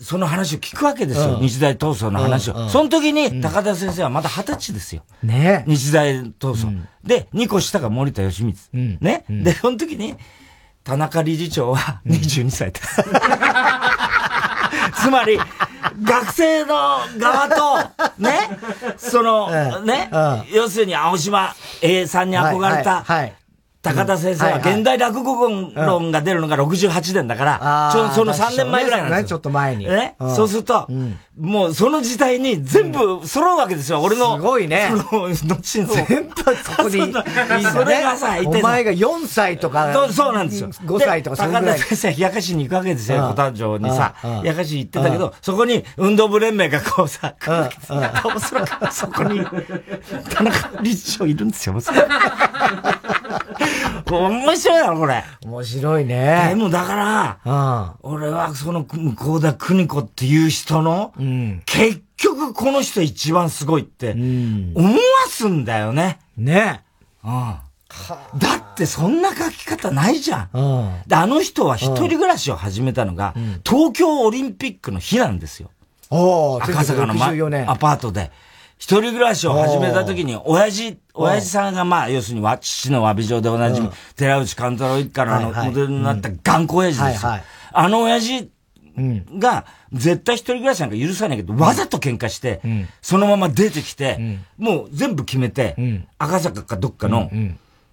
その話を聞くわけですよ。日大闘争の話を。その時に、高田先生はまだ二十歳ですよ。ね。日大闘争。で、二個下が森田義満。ね、で、その時に、田中理事長は22歳です。(laughs) つまり、学生の側と、ね、その、ね、要するに青島 A さんに憧れた、高田先生は現代落語論が出るのが68年だから、ちょその3年前ぐらいなんですよ。ちょっと前に。ね、そうすると、もうその時代に全部揃うわけですよ、俺の。すごいね。その、後 (laughs) の。全部そこに。(laughs) それがさ、お前が4歳とか。そうなんですよ。5歳とか高田先生、冷やかしに行くわけですよ、小田城にさ。冷やかし行ってたけど、そこに運動部連盟がこうさ、そこに、(laughs) 田中理事長いるんですよ、面白いだろ、これ。面白いね。でもだから、俺はその向田邦子っていう人の、うん、結局この人一番すごいって、思わすんだよね。ね。うん。だってそんな書き方ないじゃん。うん、であの人は一人暮らしを始めたのが、東京オリンピックの日なんですよ。赤坂の、ま、アパートで。一人暮らしを始めた時に、親父、親父さんがまあ、要するに、父の詫び状でおなじみ、寺内勘太郎一家のあの、モデルになった頑固親父ですよ。あの親父が、絶対一人暮らしなんか許さないけど、わざと喧嘩して、そのまま出てきて、もう全部決めて、赤坂かどっかの、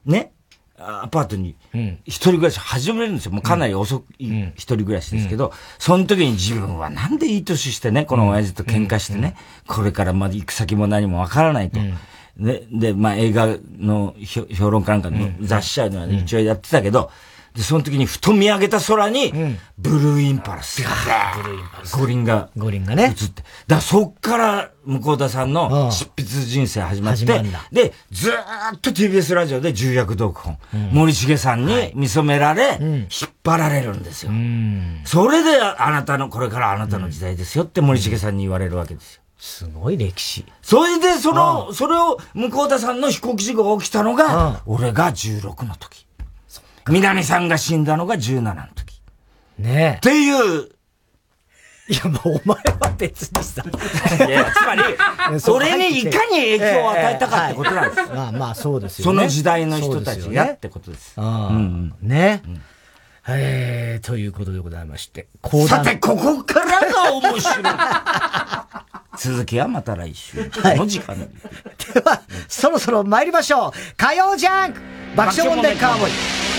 ね、アパートに、一人暮らし始めるんですよ。もうかなり遅い一人暮らしですけど、その時に自分はなんでいい年してね、この親父と喧嘩してね、これからまだ行く先も何もわからないと。で、で、まあ映画の評論家なんかの雑誌社では一応やってたけど、で、その時にふと見上げた空に、ブルーインパルスが、ブルーインパルス。五輪が。五輪がね。映って。だそっから、向田さんの執筆人生始まって、で、ずーっと TBS ラジオで重役読本、うん、森重さんに見初められ、はい、引っ張られるんですよ。それで、あなたの、これからあなたの時代ですよって森重さんに言われるわけですよ。すごい歴史。それで、その、それを、向田さんの飛行機事故が起きたのが、俺が16の時。南さんが死んだのが17の時。ねえ。っていう、いや、もうお前は別にさ。いや、つまり、(laughs) それにいかに影響を与えたかってことなんです。まあまあ、そうですよね。その時代の人たちがってことです。うん。ね。えー、ということでございまして。さて、ここからが面白い。(laughs) 続きはまた来週。の時間、では、そろそろ参りましょう。火曜ジャンク爆笑問題カーボーイ。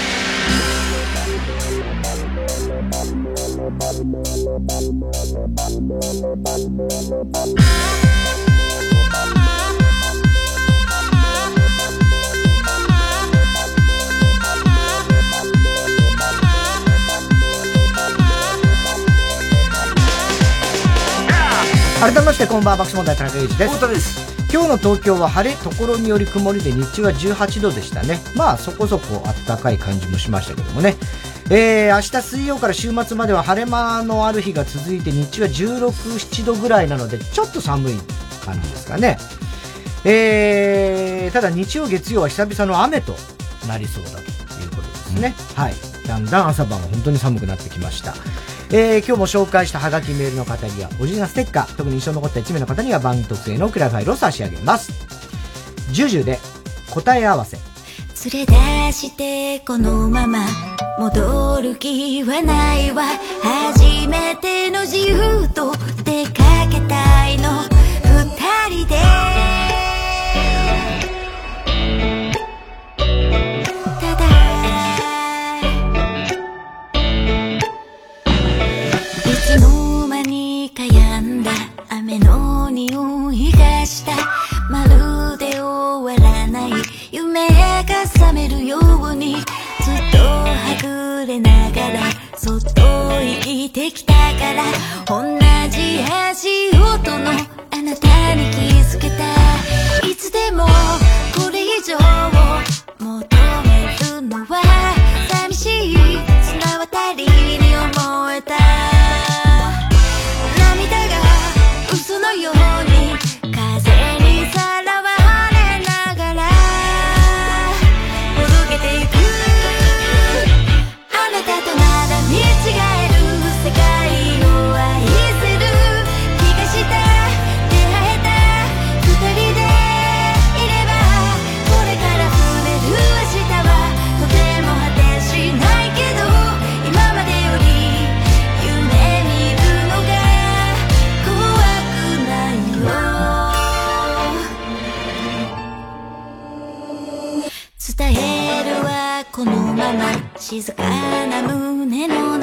改めましてこんばんは爆笑問題田中裕二です。です。今日の東京は晴れところにより曇りで日中は18度でしたねまあそこそこ暖かい感じもしましたけどもねえー、明日水曜から週末までは晴れ間のある日が続いて日中は16、7度ぐらいなのでちょっと寒い感じですかね。えー、ただ日曜月曜は久々の雨となりそうだということですね。うん、はい。だんだん朝晩は本当に寒くなってきました。えー、今日も紹介したハガキメールの方には、オリジナルステッカー、特に印象に残った1名の方には番組特製のクラファイルを差し上げます。ジュジュで答え合わせ。連れ出してこのまま戻る気はないわ初めての自由と出かけたいの二人で覚めるようにずっとはぐれながらそっと生きてきたから同じ足音のあなたに気づけた。いつでもこれ以上静かな胸の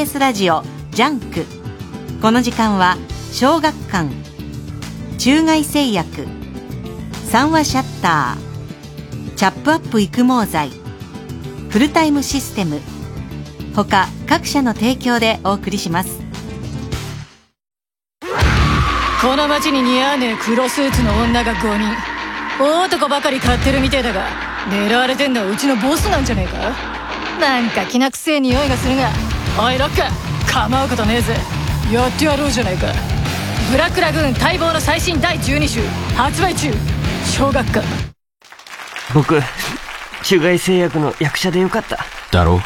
TBS ラジオ JUNK。この時間は小学館中外製薬三和シャッターチャップアップ育毛剤フルタイムシステム他各社の提供でお送りします。この街に似合わねえ黒スーツの女が5人。大男ばかり狩ってるみてえだが狙われてんのはうちのボスなんじゃねえか？なんかきな臭え匂いがするが。おいロック。構うことねえぜ。やってやろうじゃないか。ブラックラグーン待望の最新第12週発売中。小学館僕中外製薬の役者でよかった。だろ？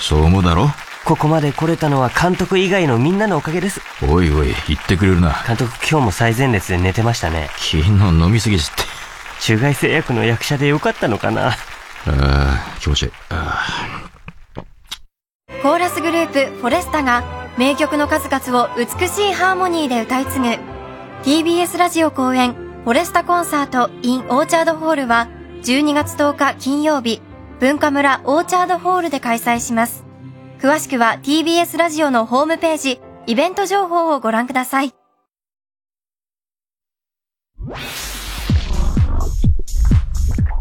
そう思うだろ？ここまで来れたのは監督以外のみんなのおかげです。おいおい言ってくれるな。監督今日も最前列で寝てましたね。昨日飲みすぎちって。中外製薬の役者でよかったのかな。ああ気持ちいい。あコーラスグループフォレスタが名曲の数々を美しいハーモニーで歌い継ぐ。TBS ラジオ公演フォレスタコンサート in オーチャードホールは12月10日金曜日文化村オーチャードホールで開催します。詳しくは TBS ラジオのホームページイベント情報をご覧ください。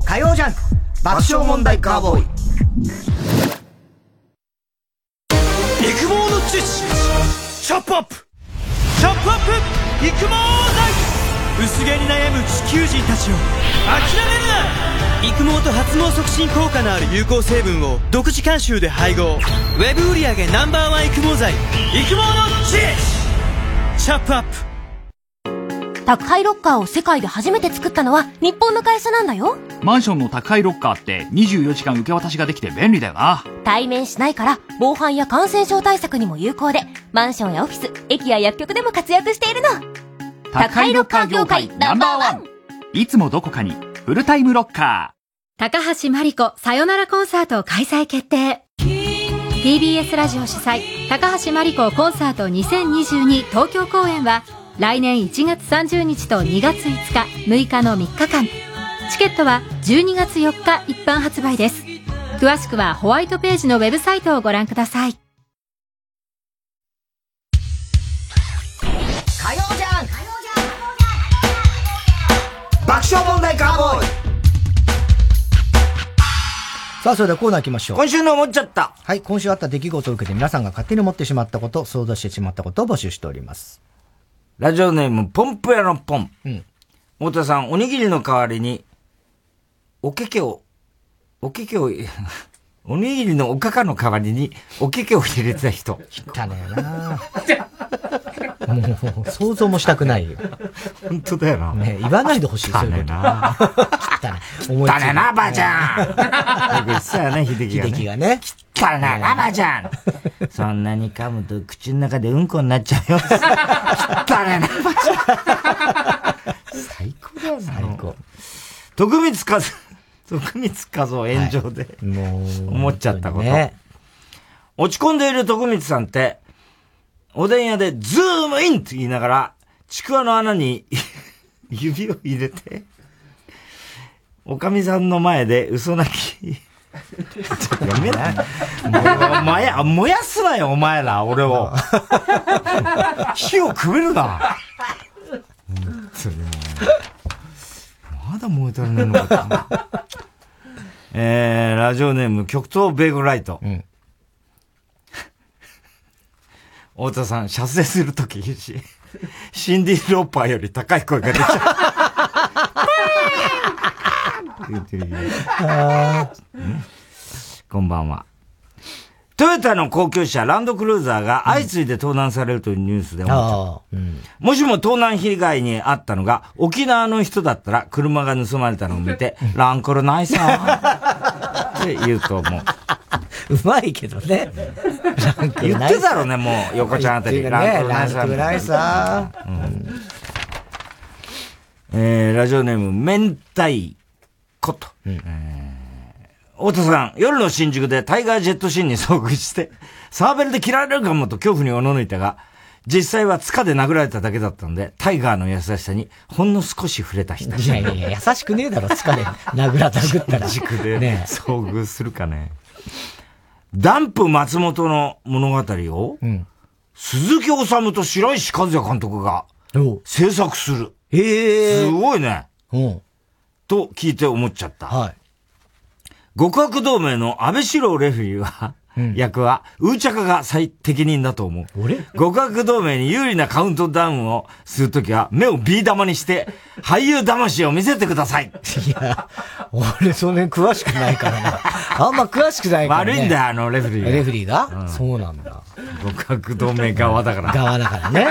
火曜ジャンク爆笑問題カーボーイ。育毛の知識チャップアップ。チャップアップ。育毛剤。薄毛に悩む地球人たちを諦めるな。育毛と発毛促進効果のある有効成分を独自監修で配合。ウェブ売上 Ｎｏ.1 育毛剤。育毛の知識チャップアップ宅配ロッカーを世界で初めて作ったのは日本の会社なんだよ。マンションの宅配ロッカーって24時間受け渡しができて便利だよな。対面しないから防犯や感染症対策にも有効でマンションやオフィス駅や薬局でも活躍しているの。宅配ロッカー業界ナンバーワン。いつもどこかにフルタイムロッカー。高橋真理子さよならコンサート開催決定。TBS ラジオ主催高橋真理子コンサート2022東京公演は来年1月30日と2月5日、6日の3日間。チケットは12月4日一般発売です。詳しくはホワイトページのウェブサイトをご覧ください。火曜じゃん爆笑問題カーボーイさあ、それではコーナー行きましょう。今週の思っちゃった。はい、今週あった出来事を受けて皆さんが勝手に思ってしまったこと、想像してしまったことを募集しております。ラジオネーム、ポンプ屋のポン。うん。太田さん、おにぎりの代わりに、おけけを、おけけを、おにぎりのおかかの代わりに、おけけを入れてた人。(laughs) 汚ねえな (laughs) もう、想像もしたくないよ。本当だよな。ね言わないでほしい、そういうこと。な汚ねえな、ばあちゃん。よく言ってたよね、秀樹が、ね。秀樹がね。汚ねえな、ばあちゃん。そんなに噛むと口の中でうんこになっちゃうよ。汚ねえな、ばあちゃん。最高だよな。最高。徳光和、徳光和夫炎上で、はい、思っちゃったこと。ね、落ち込んでいる徳光さんって、おでん屋でズームインって言いながら、ちくわの穴に (laughs) 指を入れて、おかみさんの前で嘘泣き。やめな。も、や、燃やすなよ、お前ら、俺を。火をくべるな。まだ燃えたらねえのかえー、ラジオネーム、極東ベーグライト。うん太田さん、射精するときし、シンディ・ロッパーより高い声が出ちゃう。(laughs) 言ってる (laughs) こんばんは。トヨタの高級車ランドクルーザーが相次いで盗難されるというニュースで思った。うん、もしも盗難被害にあったのが沖縄の人だったら車が盗まれたのを見て、ランクルないさ (laughs) って言うと思う。うまいけどね。言ってたろね、もう、横ちゃんあたり。ね、ランクないさ。うん、えー、ラジオネーム、明太子と。うん、えー、太田さん、夜の新宿でタイガージェットシーンに遭遇して、サーベルで切られるかもと恐怖におののいたが、実際は塚で殴られただけだったんで、タイガーの優しさにほんの少し触れた人。いやいやいや、優しくねえだろ、塚で殴ら、殴ったら。軸で、ね、遭遇するかね。ダンプ松本の物語を、うん、鈴木治と白石和也監督が制作する。へえ。すごいね。うん。と聞いて思っちゃった。はい。極悪同盟の安倍四郎レフリーは、役は、ウーチャカが最適任だと思う。俺？極悪同盟に有利なカウントダウンをするときは、目をビー玉にして、俳優魂を見せてください。いや、俺その辺詳しくないからな。あんま詳しくないから、ね。悪いんだよ、あのレフリーが。レフリーが、うん、そうなんだ。極悪同盟側だから。側だからね。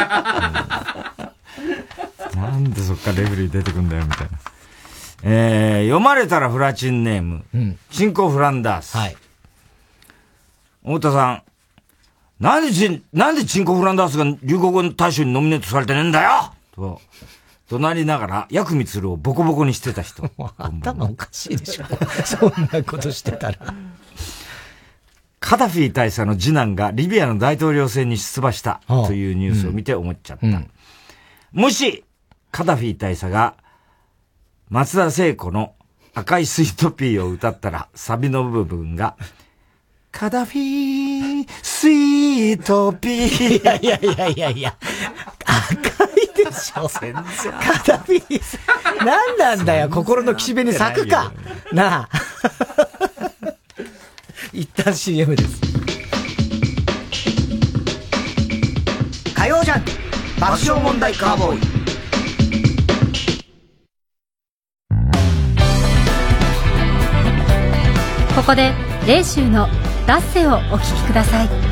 うん、なんでそっからレフリー出てくんだよ、みたいな。えー、読まれたらフラチンネーム、うん、チンコフランダース。はい。太田さん、なんでチン、なんでチンコフランダースが流行語大賞にノミネートされてねえんだよと、怒鳴りながら、ヤクミツルをボコボコにしてた人。(laughs) 頭おかしいでしょ。(laughs) そんなことしてたら。カダフィ大佐の次男がリビアの大統領選に出馬したというニュースを見て思っちゃった。うんうん、もし、カダフィ大佐が松田聖子の赤いスイートピーを歌ったら、サビの部分が、カダフィー、スイートピー。いやいやいやいやいや、赤いでしょ。全然。カダフィー、何なんだよ、心の岸辺に咲くか。なあ。(laughs) 一旦 CM です。火曜ジャン爆笑問題カーボーイ。ここで霊州の「ダッセ」をお聴きください。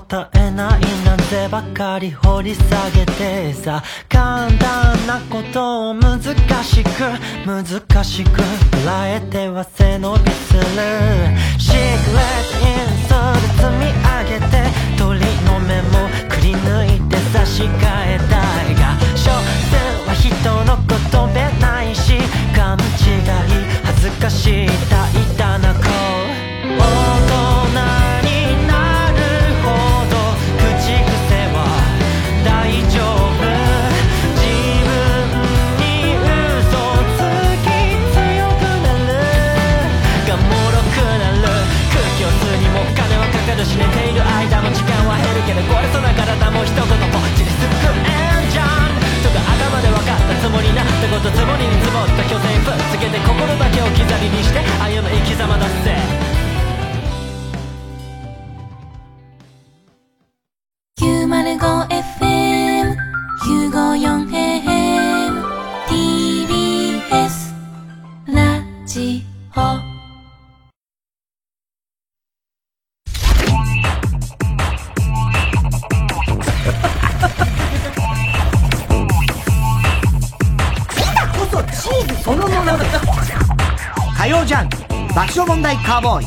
答えないなんてばかり掘り下げてさ簡単なことを難しく難しく捉えては背伸びする。シークレットインソーで積み上げて鳥の目もくり抜いて差し替えたいが所詮は人のことべないし勘違い恥ずかしい。大胆な子。壊れそうな体も一言ポッチリすくえんじゃんとか頭で分かったつもりなってこと積もりに積もった拠点ぶっつけて心だけを置き去りにして歩む生き様だって905 FM 954 AM TBS ラジオ。カーボーイ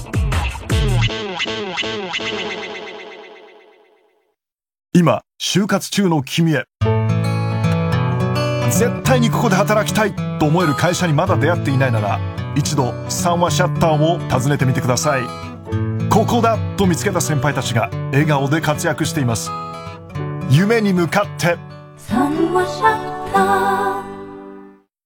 今就活中の君へ。絶対にここで働きたいと思える会社にまだ出会っていないなら一度三話シャッターを訪ねてみてください。ここだと見つけた先輩たちが笑顔で活躍しています。夢に向かって。三話シャッター。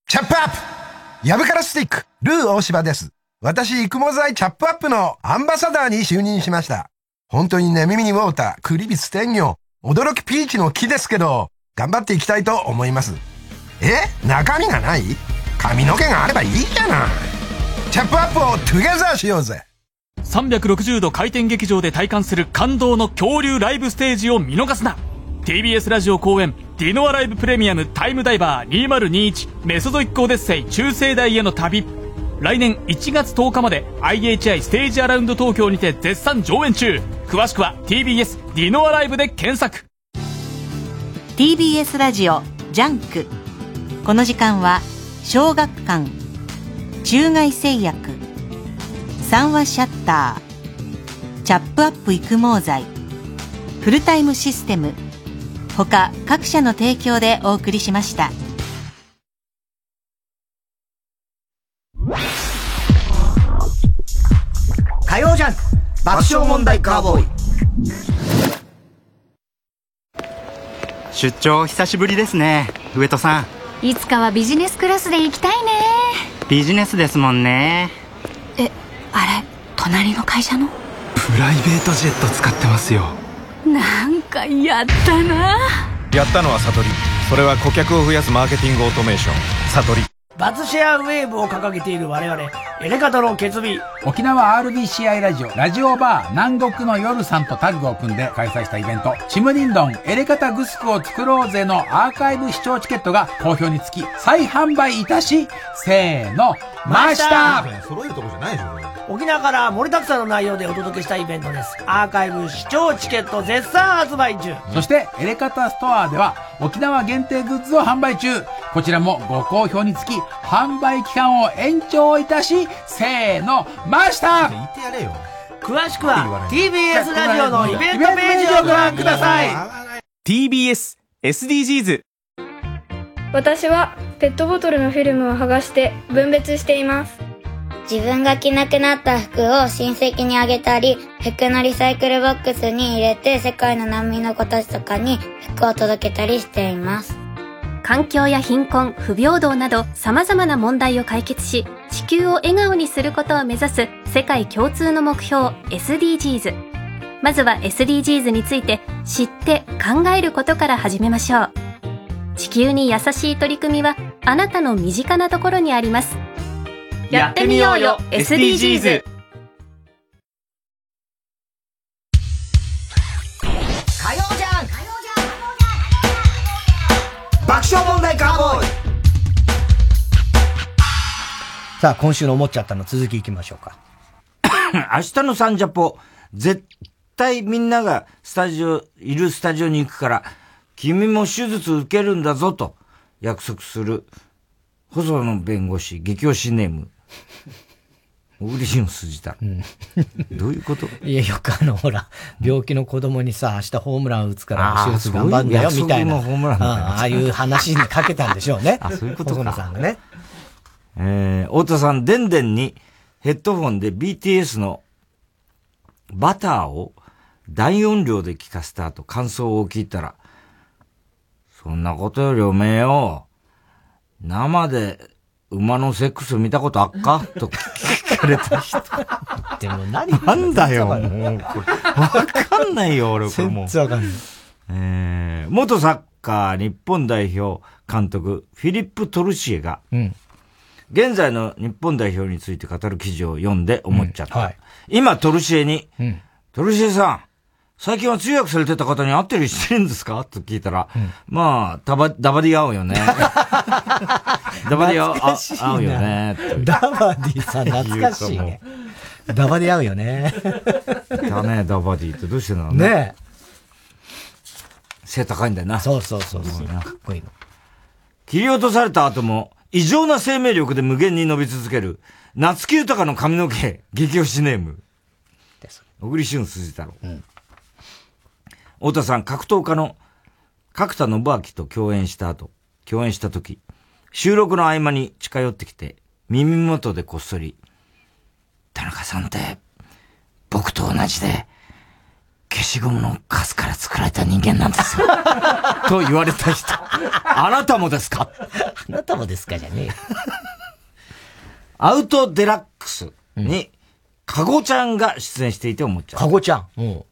チャップアップ。ヤブカラスティック、ルー大柴です。私、育毛剤チャップアップのアンバサダーに就任しました。本当にね、耳にウォーター、クリビス天魚、驚きピーチの木ですけど、頑張っていきたいと思います。え？中身がない？髪の毛があればいいじゃない。チャップアップをトゥゲザーしようぜ。360度回転劇場で体感する感動の恐竜ライブステージを見逃すな TBS ラジオ公演ディノアライブプレミアムタイムダイバー2021メソゾイックオデッセイ中世代への旅来年1月10日まで IHI ステージアラウンド東京にて絶賛上演中。詳しくは TBS ディノアライブで検索。TBS ラジオ JUNK。この時間は小学館中外製薬三和シャッターチャップアップ育毛剤フルタイムシステム他各社の提供でお送りしました。爆笑問題カーボーイ。出張久しぶりですね、上戸さん。いつかはビジネスクラスで行きたいね。ビジネスですもんね。え、あれ、隣の会社の？プライベートジェット使ってますよ。なんかやったなやったのは悟り。それは顧客を増やすマーケティングオートメーション。悟り。バツシェアウェーブを掲げている我々、エレカタの決意。沖縄 RBCI ラジオ、ラジオバー、南国の夜さんとタッグを組んで開催したイベント、チムリンドン、エレカタグスクを作ろうぜのアーカイブ視聴チケットが好評につき、再販売いたし、せーの、ました揃えるとこじゃないでしょ、沖縄から盛りだくさんの内容でお届けしたイベントです。アーカイブ視聴チケット絶賛発売中。そして、エレカタストアでは、沖縄限定グッズを販売中。こちらもご好評につき、販売期間を延長いたし、せーの、ました言ってやれよ。詳しくは、TBS ラジオのイベントページをご覧ください。TBS SDGs 私はペットボトルのフィルムを剥がして分別しています。自分が着なくなった服を親戚にあげたり、服のリサイクルボックスに入れて世界の難民の子たちとかに服を届けたりしています。環境や貧困、不平等など様々な問題を解決し、地球を笑顔にすることを目指す世界共通の目標 SDGs。まずは SDGs について知って考えることから始めましょう。地球に優しい取り組みはあなたの身近なところにあります。やってみようよ。SDGs! 火曜じゃん。爆笑問題カーボーイ。さあ、今週の思っちゃったの続きいきましょうか。(coughs) 明日のサンジャポ、絶対みんながスタジオ、いるスタジオに行くから、君も手術受けるんだぞと約束する、細野弁護士、激推しネーム、小栗旬筋太郎。うん、どういうこと？いや、よくあの、ほら、病気の子供にさ、明日ホームラン打つから手術頑張んだよ、みたいな。ホームランああいう話にかけたんでしょうね。(laughs) あ、そういうことか。さんがね。えー、太田さん、でんでんにヘッドフォンで BTS のバターを大音量で聞かせた後感想を聞いたら、そんなことよりおめえよ、生で馬のセックス見たことあっか？(laughs) と聞かれた人。でも何なんだよ、もう、これ。わかんないよ、俺、これもう。全然わかんない。えー、元サッカー日本代表監督、フィリップ・トルシエが、うん、現在の日本代表について語る記事を読んで思っちゃった。うんはい、今、トルシエに、うん、トルシエさん、最近は通訳されてた方に会ってるしてるんですか？(laughs) と聞いたら、うん、まあ、ダバ、ダバディ合うよね。(laughs) ダバディ合うよね。ダバディさん懐かしいね。ダバディ合うよね。だね、ダバディってどうしてなの？ねね背高いんだよな。そうそうそうそう。かっこいいの。切り落とされた後も、異常な生命力で無限に伸び続ける、夏木豊の髪の毛、激推しネーム。小栗旬辻太郎。うん太田さん、格闘家の角田信明と共演した後、共演した時、収録の合間に近寄ってきて、耳元でこっそり、田中さんって、僕と同じで、消しゴムのカスから作られた人間なんですよ。(laughs) と言われた人。あなたもですか？あなたもですかじゃねえ。アウトデラックスに、かごちゃんが出演していて思っちゃう。かごちゃん？うん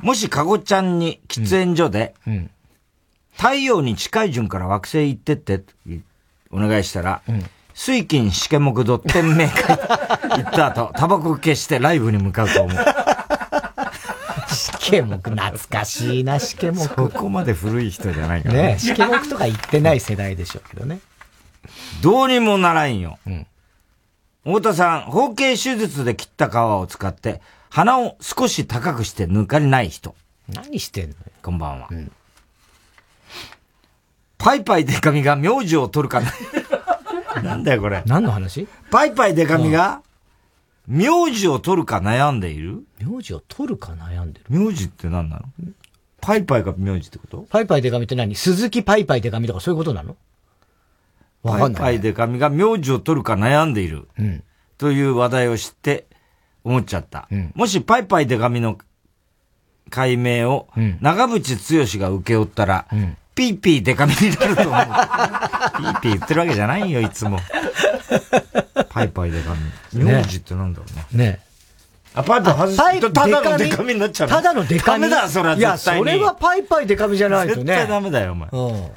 もしかごちゃんに喫煙所で、太陽に近い順から惑星行ってってお願いしたら、うん、水金試験目ドッテンメーカー行った後、(laughs) タバコ消してライブに向かうと思う。試験目懐かしいな、試験目。そこまで古い人じゃないからね。ね試験目とか言ってない世代でしょうけどね。どうにもならんよ。うん、太田さん、包茎手術で切った皮を使って、鼻を少し高くして抜かれない人。何してんのこんばんは。うん、パイパイデカミが名字を取るかな。(laughs) なんだよこれ。何の話？パイパイデカミが、名字を取るか悩んでいる？名字を取るか悩んでる？名字って何なの？パイパイが名字ってこと？パイパイデカミって何？鈴木パイパイデカミとかそういうことなの？わかんない、ね。パイパイデカミが名字を取るか悩んでいる。うん。という話題を知って、思っちゃった。もしパイパイデカミの解明を長渕剛が請け負ったら、ピーピーデカミになると思う。(laughs) ピーピー言ってるわけじゃないよ、いつも。(laughs) パイパイデカミ。名字ってなんだろうね。ねあ、パイパイ外すとただのデカミになっちゃうのただのデカミ？ダメだ、それは絶対に。いや、それはパイパイデカミじゃないとね。絶対ダメだよ、お前。うん。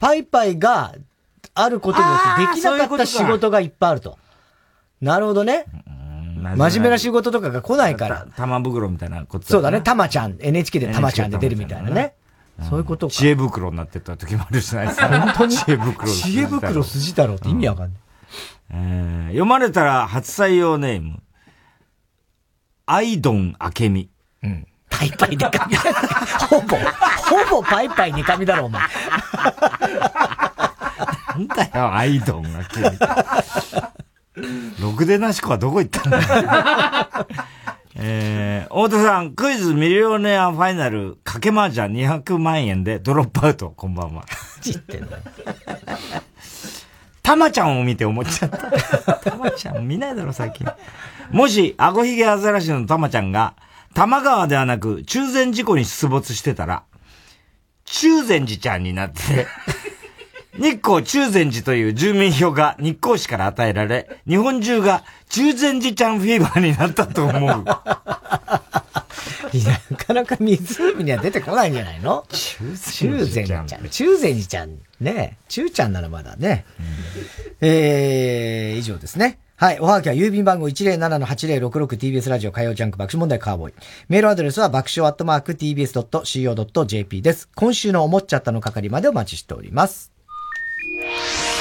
パイパイがあることによってできなかった仕事がいっぱいあると。なるほどね。真面目な仕事とかが来ないから。玉袋みたいなことそうだね、玉ちゃん、NHK で玉ちゃんで出るみたいなね。そういうことか。知恵袋になってた時もあるじゃないですか。本当に？知恵袋。(laughs) 知恵袋筋太郎って意味わかんない。えー読まれたら初採用ネーム。アイドンアケミ。うん。パイパイデカミ。ほぼ、ほぼパイパイデカミだろ、お前。(laughs) なんだよ、アイドンアケミ。(laughs) ろくでなし子はどこ行ったんだ？よ。(laughs) えー、太田さん、クイズミリオネアファイナル、かけ麻雀200万円でドロップアウト、こんばんは。知ってんだよ。(laughs) たまちゃんを見て思っちゃった。たまちゃん見ないだろ、最近。もし、アゴヒゲアザラシのたまちゃんが、玉川ではなく、中禅寺湖に出没してたら、中禅寺ちゃんになって、日光中禅寺という住民票が日光市から与えられ、日本中が中禅寺ちゃんフィーバーになったと思う。なかなか湖には出てこないんじゃないの？中禅寺ちゃん。中禅寺ちゃん。ね中ちゃんならまだね。えー、以上ですね。はい。おはがきは郵便番号 107-8066TBS ラジオ火曜ジャンク爆笑問題カーボーイ。メールアドレスは爆笑アットマーク TBS.CO.JP です。今週の思っちゃったの係までお待ちしております。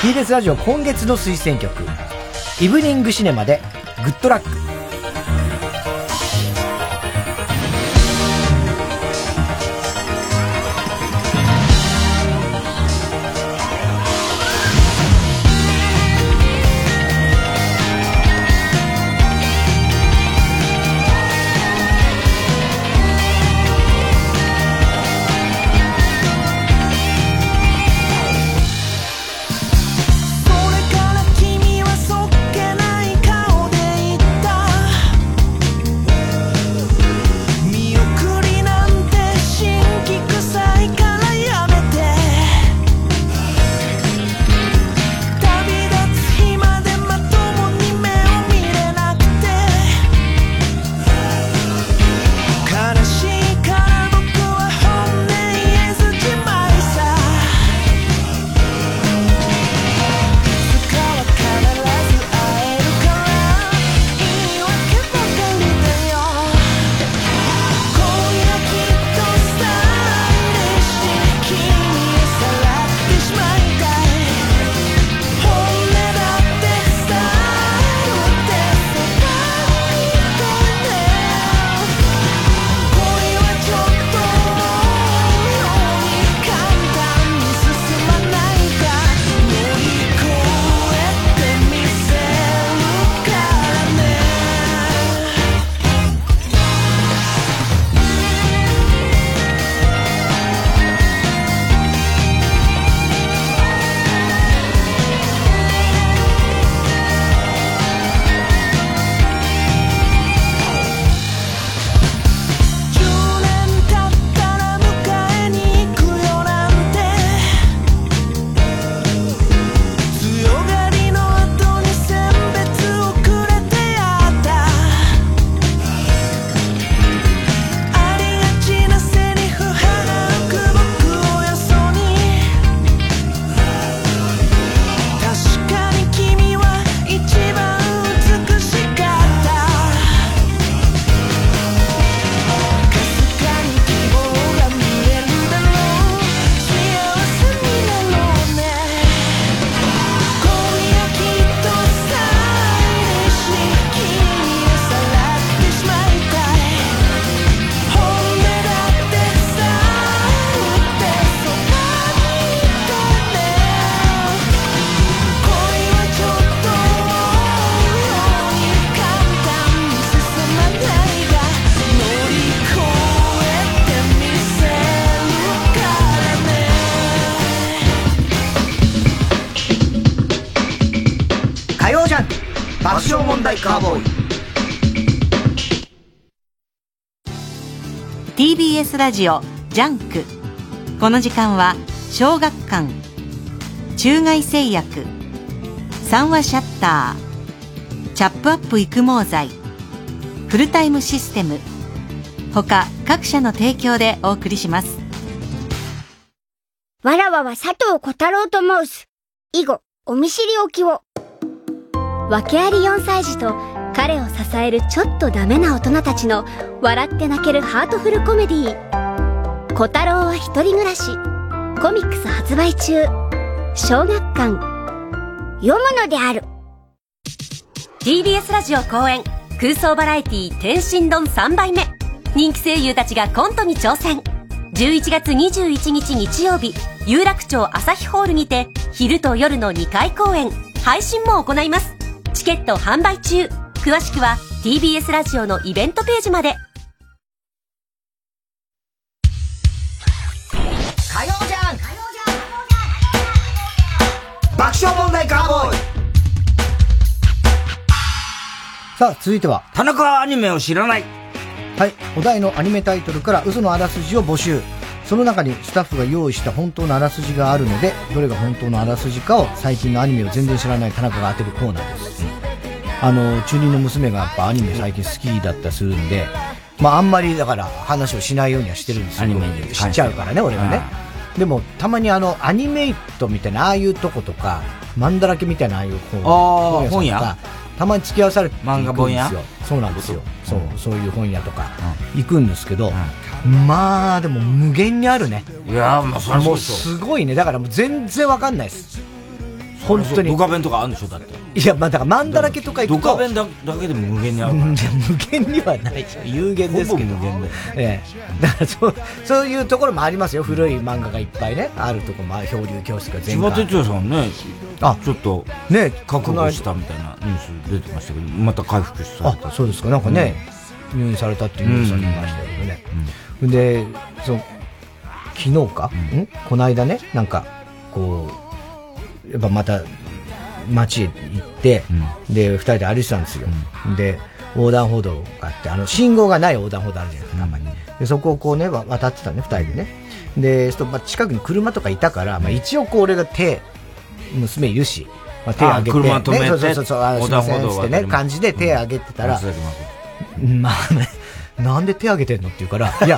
TBS ラジオ今月の推薦曲。イブニングシネマでグッドラック。ラジオ JUNK。この時間は小学館中外製薬三和シャッターチャップアップ育毛剤フルタイムシステム他各社の提供でお送りします。わらわは佐藤小太郎と申す。以後お見知りおきを。訳あり4歳児と彼を支えるちょっとダメな大人たちの笑って泣けるハートフルコメディー。小太郎は一人暮らし。コミックス発売中。小学館。読むのである。TBS ラジオ公演。空想バラエティ天津丼3杯目。人気声優たちがコントに挑戦。11月21日日曜日。有楽町朝日ホールにて昼と夜の2回公演。配信も行います。チケット販売中。詳しくは TBS ラジオのイベントページまで。火曜じゃん爆笑問題カーボーイさあ、続いては。田中はアニメを知らない。はい。お題のアニメタイトルから嘘のあらすじを募集。その中にスタッフが用意した本当のあらすじがあるので、どれが本当のあらすじかを最近のアニメを全然知らない田中が当てるコーナーです。あの、中二の娘がやっぱアニメ最近好きだったりするんで、まああんまりだから話をしないようにはしてるんですよ。アニメに知っちゃうからね、俺がね。でも、たまにあの、アニメイトみたいな、ああいうとことか、マンだらけみたいなああいう本あー本屋たまに付き合わされて漫画本屋？そうなんですよ。そう、そういう本屋とか行くんですけど、まあ、でも無限にあるね。いやもうすごいね。だからもう全然わかんないです。本当に。ドカベンとかあるんでしょだって。いや、まあだからマンだらけとか行くと。ドカベンだだけでも無限にあるから。(laughs) 無限にはない。じゃん有限ですけど。無限だよええ。だからそうそういうところもありますよ。古い漫画がいっぱいねあるところも漂流教室が全千葉哲也さんね、あ。ちょっと、ね、覚悟したみたいなニュース出てましたけど、また回復された。あそうですか。なんかね、入院されたっていうニュースありましたけどね、でそう昨日か、ん？この間ねなんかこうやっぱまた街へ行って、で二人で歩いてたんですよ、で横断歩道があってあの信号がない横断歩道あるじゃないですかたまに、でそこをこうねわ渡ってたね二人でね。でそうまあ近くに車とかいたから、まあ、一応こう俺が手娘いるし、まあ、手挙げて、あ車止めてね、そうそうそうあの。すいませんってね感じで手挙げてたら、松崎まあね、なんで手挙げてんのって言うから、いや、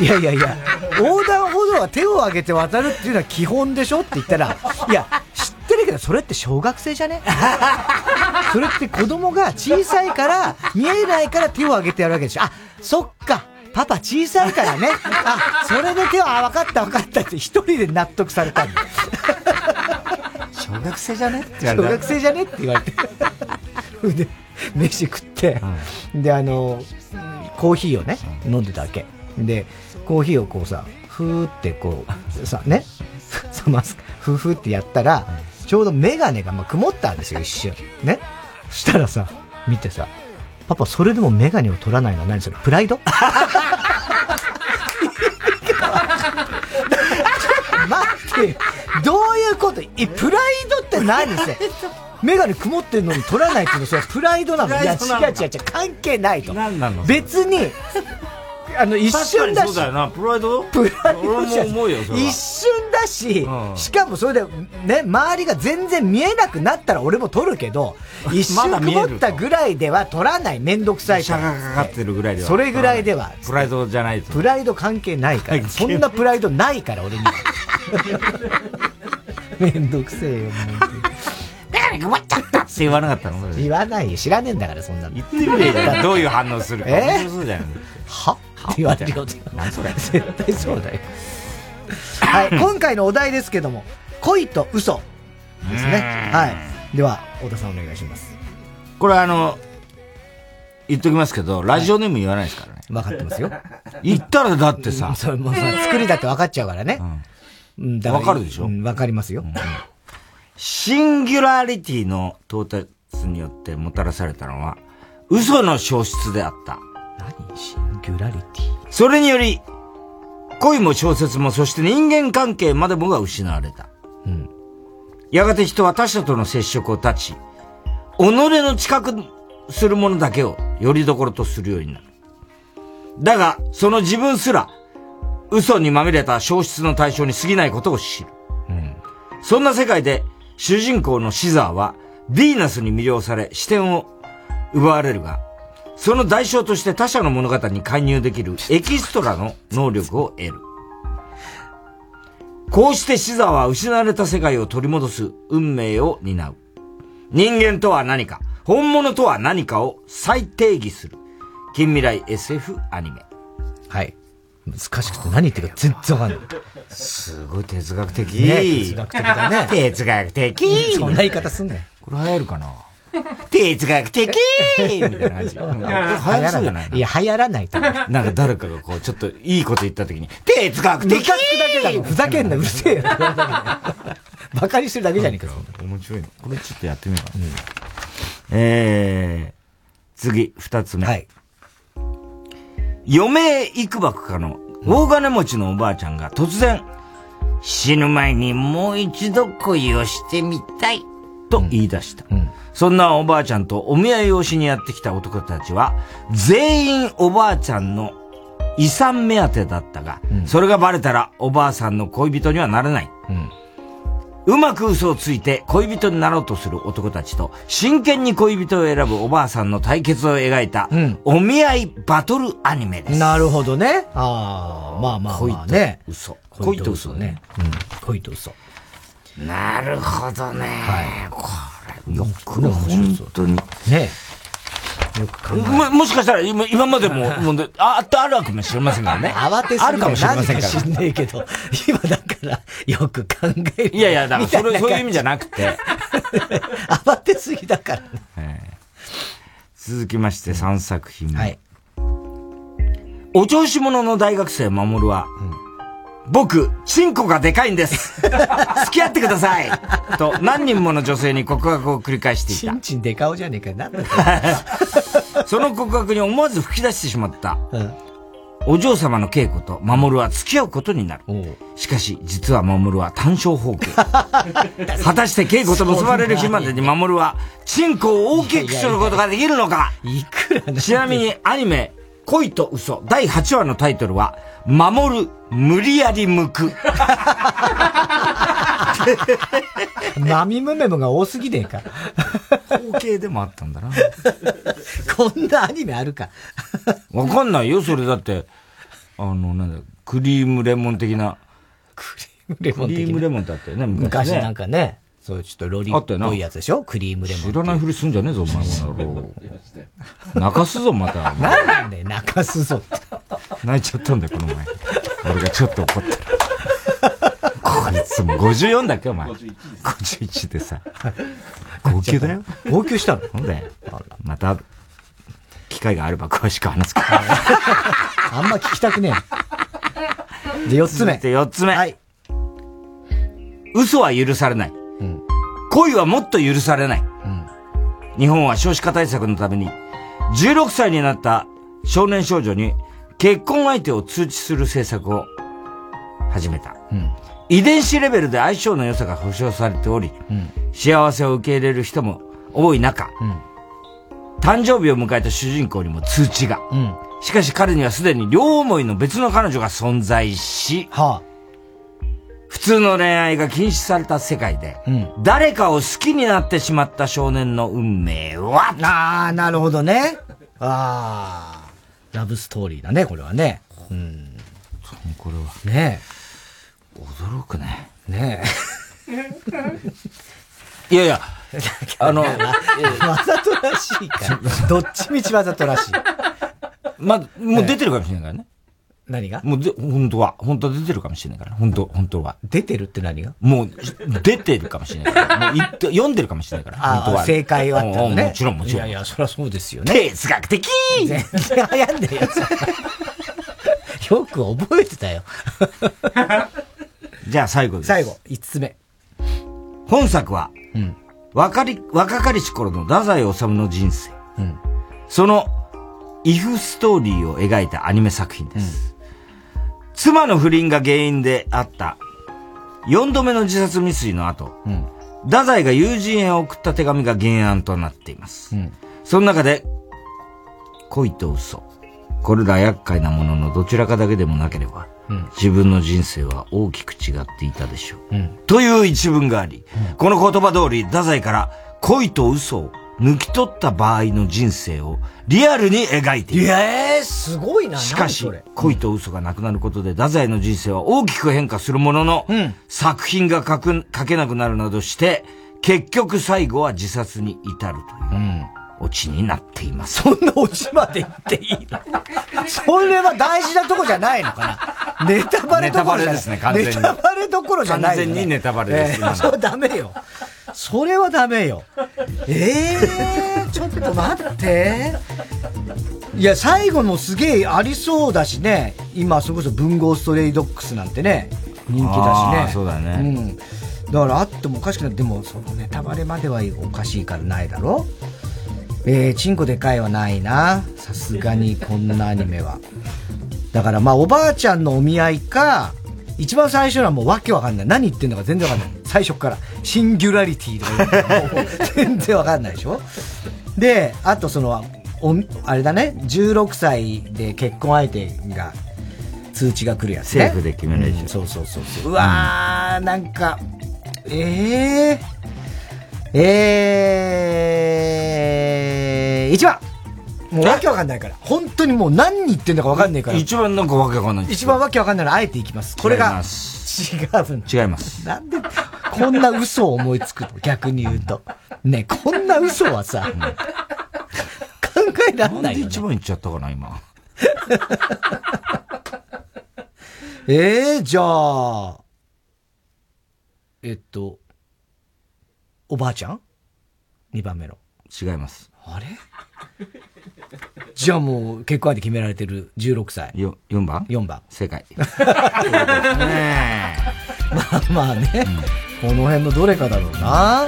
いやいやいや、横断歩道は手を挙げて渡るっていうのは基本でしょって言ったら、いや、それって小学生じゃね？(laughs) それって子供が小さいから、見えないから手を挙げてやるわけでしょ。あ、そっか。パパ小さいからね。あ、それで手を、あ、分かった分かったって一人で納得されたんだよ。(laughs) 小学生じゃね？って言われた小学生じゃね？って言われて。で、飯食って、で、あの、コーヒーをね、飲んでたわけ。で、コーヒーをこうさ、ふーってこう、さ、ね、冷ます、ふーふーってやったら、ちょうどメガネがまあ曇ったんですよ、一瞬。ね？そしたらさ、見てさ、パパ、それでもメガネを取らないのは何？それプライド？(laughs) 待ってよどういうこと？え、プライドって何せ？メガネ曇ってんのに取らないっていうのはそれはプライドなの。いや違う違う違う関係ないと。別にあの一瞬だし。よな、プライド？プライドじゃ俺も思うよ、それは。一瞬だし、しかもそれでね周りが全然見えなくなったら俺も撮るけど (laughs) 一瞬曇ったぐらいでは撮らないめんどくさいから。かかってるぐらいでは。それぐらいでは。プライドじゃないと。プライド関係ないから。(laughs) そんなプライドないから俺には。(laughs) めんどくせえよもう。メガネ曇っちゃったって言わなかったの？言わないよ。知らねえんだからそんなの。言ってみれよどういう反応するか。え？面白そうじゃんは？って言われるよ何それ絶対そうだよはい今回のお題ですけども恋と嘘ですねはいでは太田さんお願いしますこれあの、言っときますけど、ラジオネーム言わないですからね。分かってますよ。言ったらだってさ。それもうさ作りだって分かっちゃうからね。うん。だらわかるでしょ？うんわかりますよ。シンギュラリティの到達によってもたらされたのは、嘘の消失であった。何シンギュラリティそれにより、恋も小説も、そして人間関係までもが失われた。うん。やがて人は他者との接触を断ち、己の近くするものだけをよりどころとするようになる。だが、その自分すら、嘘にまみれた消失の対象に過ぎないことを知る。そんな世界で、主人公のシザーは、ヴィーナスに魅了され、視点を奪われるが、その代償として他者の物語に介入できるエキストラの能力を得る。こうしてシザーは失われた世界を取り戻す運命を担う。人間とは何か、本物とは何かを再定義する。近未来 SF アニメ。はい。難しくて何言ってるか全然わかんない。すごい哲学的。ね哲学的だね。哲学的。そんな言い方すんねこれ流行るかな？哲学的みたいな感じ。(laughs) 流行りそうじゃないいや、流行らないと思う。なんか誰かがこう、ちょっといいこと言った時に、哲学的ムカつくだけだろ。ふざけんな、うるせえよ。バカにしてるだけじゃねえか。面白いね。これちょっとやってみようかな。えー、次、二つ目。はい。余命幾ばくかの大金持ちのおばあちゃんが突然、死ぬ前にもう一度恋をしてみたい、と言い出した。そんなおばあちゃんとお見合いをしにやってきた男たちは、全員おばあちゃんの遺産目当てだったが、それがバレたらおばあさんの恋人にはなれない。うまく嘘をついて恋人になろうとする男たちと、真剣に恋人を選ぶおばあさんの対決を描いた、お見合いバトルアニメです。なるほどね。ああ、まあまあまあね。恋と嘘。恋と嘘ね。うん。恋と嘘。なるほどね。はい。これ、よく本当に。ねよく考えも、もしかしたら今今までも、(laughs) もうであ、ああるかもしれませんからね。慌てすぎあるかもしれませんから。知んねえけど、今だから、よく考える。いやいや、だからそれ、そういう意味じゃなくて。(laughs) 慌てすぎだからね。続きまして3作品目。はい。お調子者の大学生守は、僕、チンコがでかいんです。(laughs) 付き合ってください。と、何人もの女性に告白を繰り返していた。チンチンデカオじゃねえかよ。なんだよ (laughs) その告白に思わず吹き出してしまった。お嬢様の稽古と守は付き合うことになる。しかし、実は守は単勝法形。(laughs) 果たして稽古と結ばれる日までに守は、チンコを大きくすることができるのかいくらちなみにアニメ、恋と嘘第8話のタイトルは、守る、無理やり向く。マミムメモが多すぎねえか。包茎でもあったんだな。こんなアニメあるか。わかんないよ、それだって。あの、なんだ、クリームレモン的な。クリームレモン的なクリームレモンってあったよね、昔昔ね。なんかね、そうちょっとロリっぽいやつでしょ？クリームレモン。知らないふりすんじゃねえぞ、お前この野郎。泣かすぞ、また。(laughs) なんなんだよ、泣かすぞって。泣いちゃったんだよ、この前。俺がちょっと怒ってる。こいつも54だっけ、お前。51でさ。号泣だよ。号泣したの？ほんで、また、機会があれば詳しく話すか (laughs) あんま聞きたくねえ。で、四つ目。で、四つ目。はい。嘘は許されない。恋はもっと許されない。日本は少子化対策のために、16歳になった少年少女に結婚相手を通知する政策を始めた。遺伝子レベルで相性の良さが保証されており、幸せを受け入れる人も多い中、誕生日を迎えた主人公にも通知が。しかし彼にはすでに両思いの別の彼女が存在し、普通の恋愛が禁止された世界で、誰かを好きになってしまった少年の運命は？ああ、なるほどね。ああ、ラブストーリーだね、これはね。うん。これは。ね驚くね。え。ねいやいや、(laughs) あの、わざとらしいか。(laughs) どっちみちわざとらしい。ま、もう出てるかもしれないからね。何が？もうで、本当は。本当は出てるかもしれないから。本当、本当は。出てるって何が？もう、出てるかもしれないから。もう読んでるかもしれないから。あ本当は。正解はね。うんもちろん、もちろん。いやいや、そりゃそうですよね。哲学的全然流行んねえやつ。よく覚えてたよ。じゃあ最後です。最後、五つ目。本作は、若り、若かりし頃の太宰治の人生。その、イフストーリーを描いたアニメ作品です。妻の不倫が原因であった、4度目の自殺未遂の後、太宰が友人へ送った手紙が原案となっています。その中で、恋と嘘、これら厄介なもののどちらかだけでもなければ、うん自分の人生は大きく違っていたでしょう。うん。という一文があり、この言葉通り、太宰から恋と嘘を抜き取った場合の人生をリアルに描いている。ええすごいな。しかし恋と嘘がなくなることで、太宰の人生は大きく変化するものの、作品が書く書けなくなるなどして、結局最後は自殺に至るという、オチになっています。そんなオチまで言っていいの？それは大事なとこじゃないのかな？ネタバレどころじゃないネタバレですね完全にネタバレどころじゃないよね、完全にネタバレですええ今のそれダメよ。それはダメよ。ええー、ちょっと待って。いや、最後のすげえありそうだしね。今、それこそ文豪ストレイドックスなんてね、人気だしね。そうだねうん。だからあってもおかしくない。でも、そのネタバレまではおかしいからないだろえー、チンコでかいはないな。さすがにこんなアニメは。だからまあおばあちゃんのお見合いか、一番最初のはもうわけわかんない。何言ってんのか全然わかんない。最初から。シンギュラリティとか言ってもう全然わかんないでしょで、あとその、おあれだね、16歳で結婚相手が通知が来るやつね。政府で決められちゃううんそうそうそうそう。うわー、なんか、えー、えー、一番もうわけわかんないから。本当にもう何言ってんだかわかんないから。一番なんかわけわかんない。一番わけわかんないのあえていきます。これがま、違う。違います。なんで、こんな嘘を思いつくの？逆に言うと。ね、こんな嘘はさ、考えらんないよ、ね。一番言っちゃったかな、今。(laughs) ええじゃあ、えっと、おばあちゃん ?2 番目の。違います。あれ？じゃあもう結婚相手決められてる16歳。よ、4番 ?4 番。正解。(laughs) まあまあね、この辺のどれかだろうな。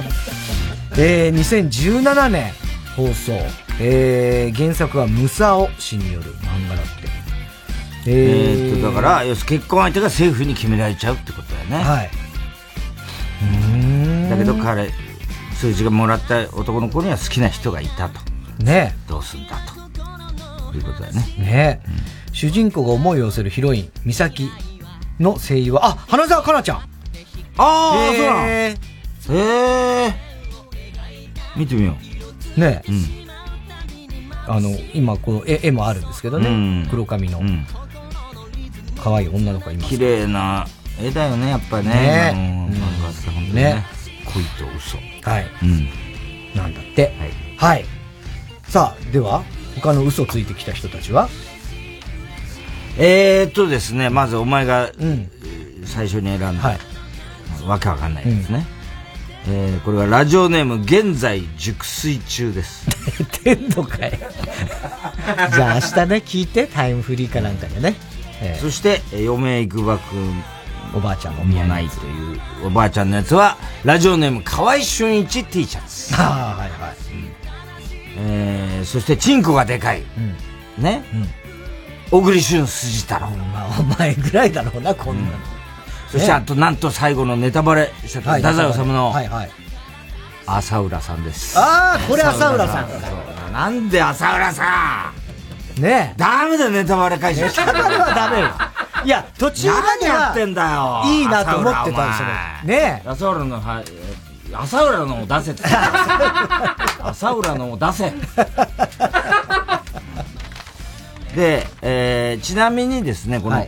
えー、2017年放送。えー、原作はムサオ氏による漫画だって。えーっと、だから、要するに結婚相手が政府に決められちゃうってことだよね。はい。だけど彼、数字がもらった男の子には好きな人がいたと。ねどうすんだと。いうことだよね。ね、主人公が思いを寄せるヒロイン、美咲の声優は、あ、花澤香菜ちゃんああ、そうなのえええ見てみよう。ねあの、今、この絵絵もあるんですけどね。うん黒髪の。可愛い女の子がいます。綺麗な絵だよね、やっぱりね。ねねね。恋と嘘。はい。うん。なんだって。はい。さあ、では、他の嘘ついてきた人たちは？えーっとですね、まずお前が、最初に選んだ、わけわかんないですね。えーこれはラジオネーム、現在熟睡中です。出てんのかいじゃあ明日ね、聞いて、タイムフリーかなんかでね。えそして、えー嫁いくばくん。おばあちゃんのもないという、おばあちゃんのやつは、ラジオネーム、河合俊一 T シャツ。(laughs) ああ、はいはい。えーそして、チンコがでかい。ね。小栗旬筋太郎。まあ、お前ぐらいだろうな、こんなの。そして、あと、なんと最後のネタバレしちゃっ太宰治の。浅浦さんです。ああ、これ浅浦さん。そうなんで浅浦さんねダメだよ、ネタバレ解ネ説。タバレはダメよ。いや、途中までやってんだよ。いいなと思ってたんですよね。浅浦の、はい、えー浅浦のを出せって。(laughs) 浅浦のを出せ。で、えーちなみにですね、この、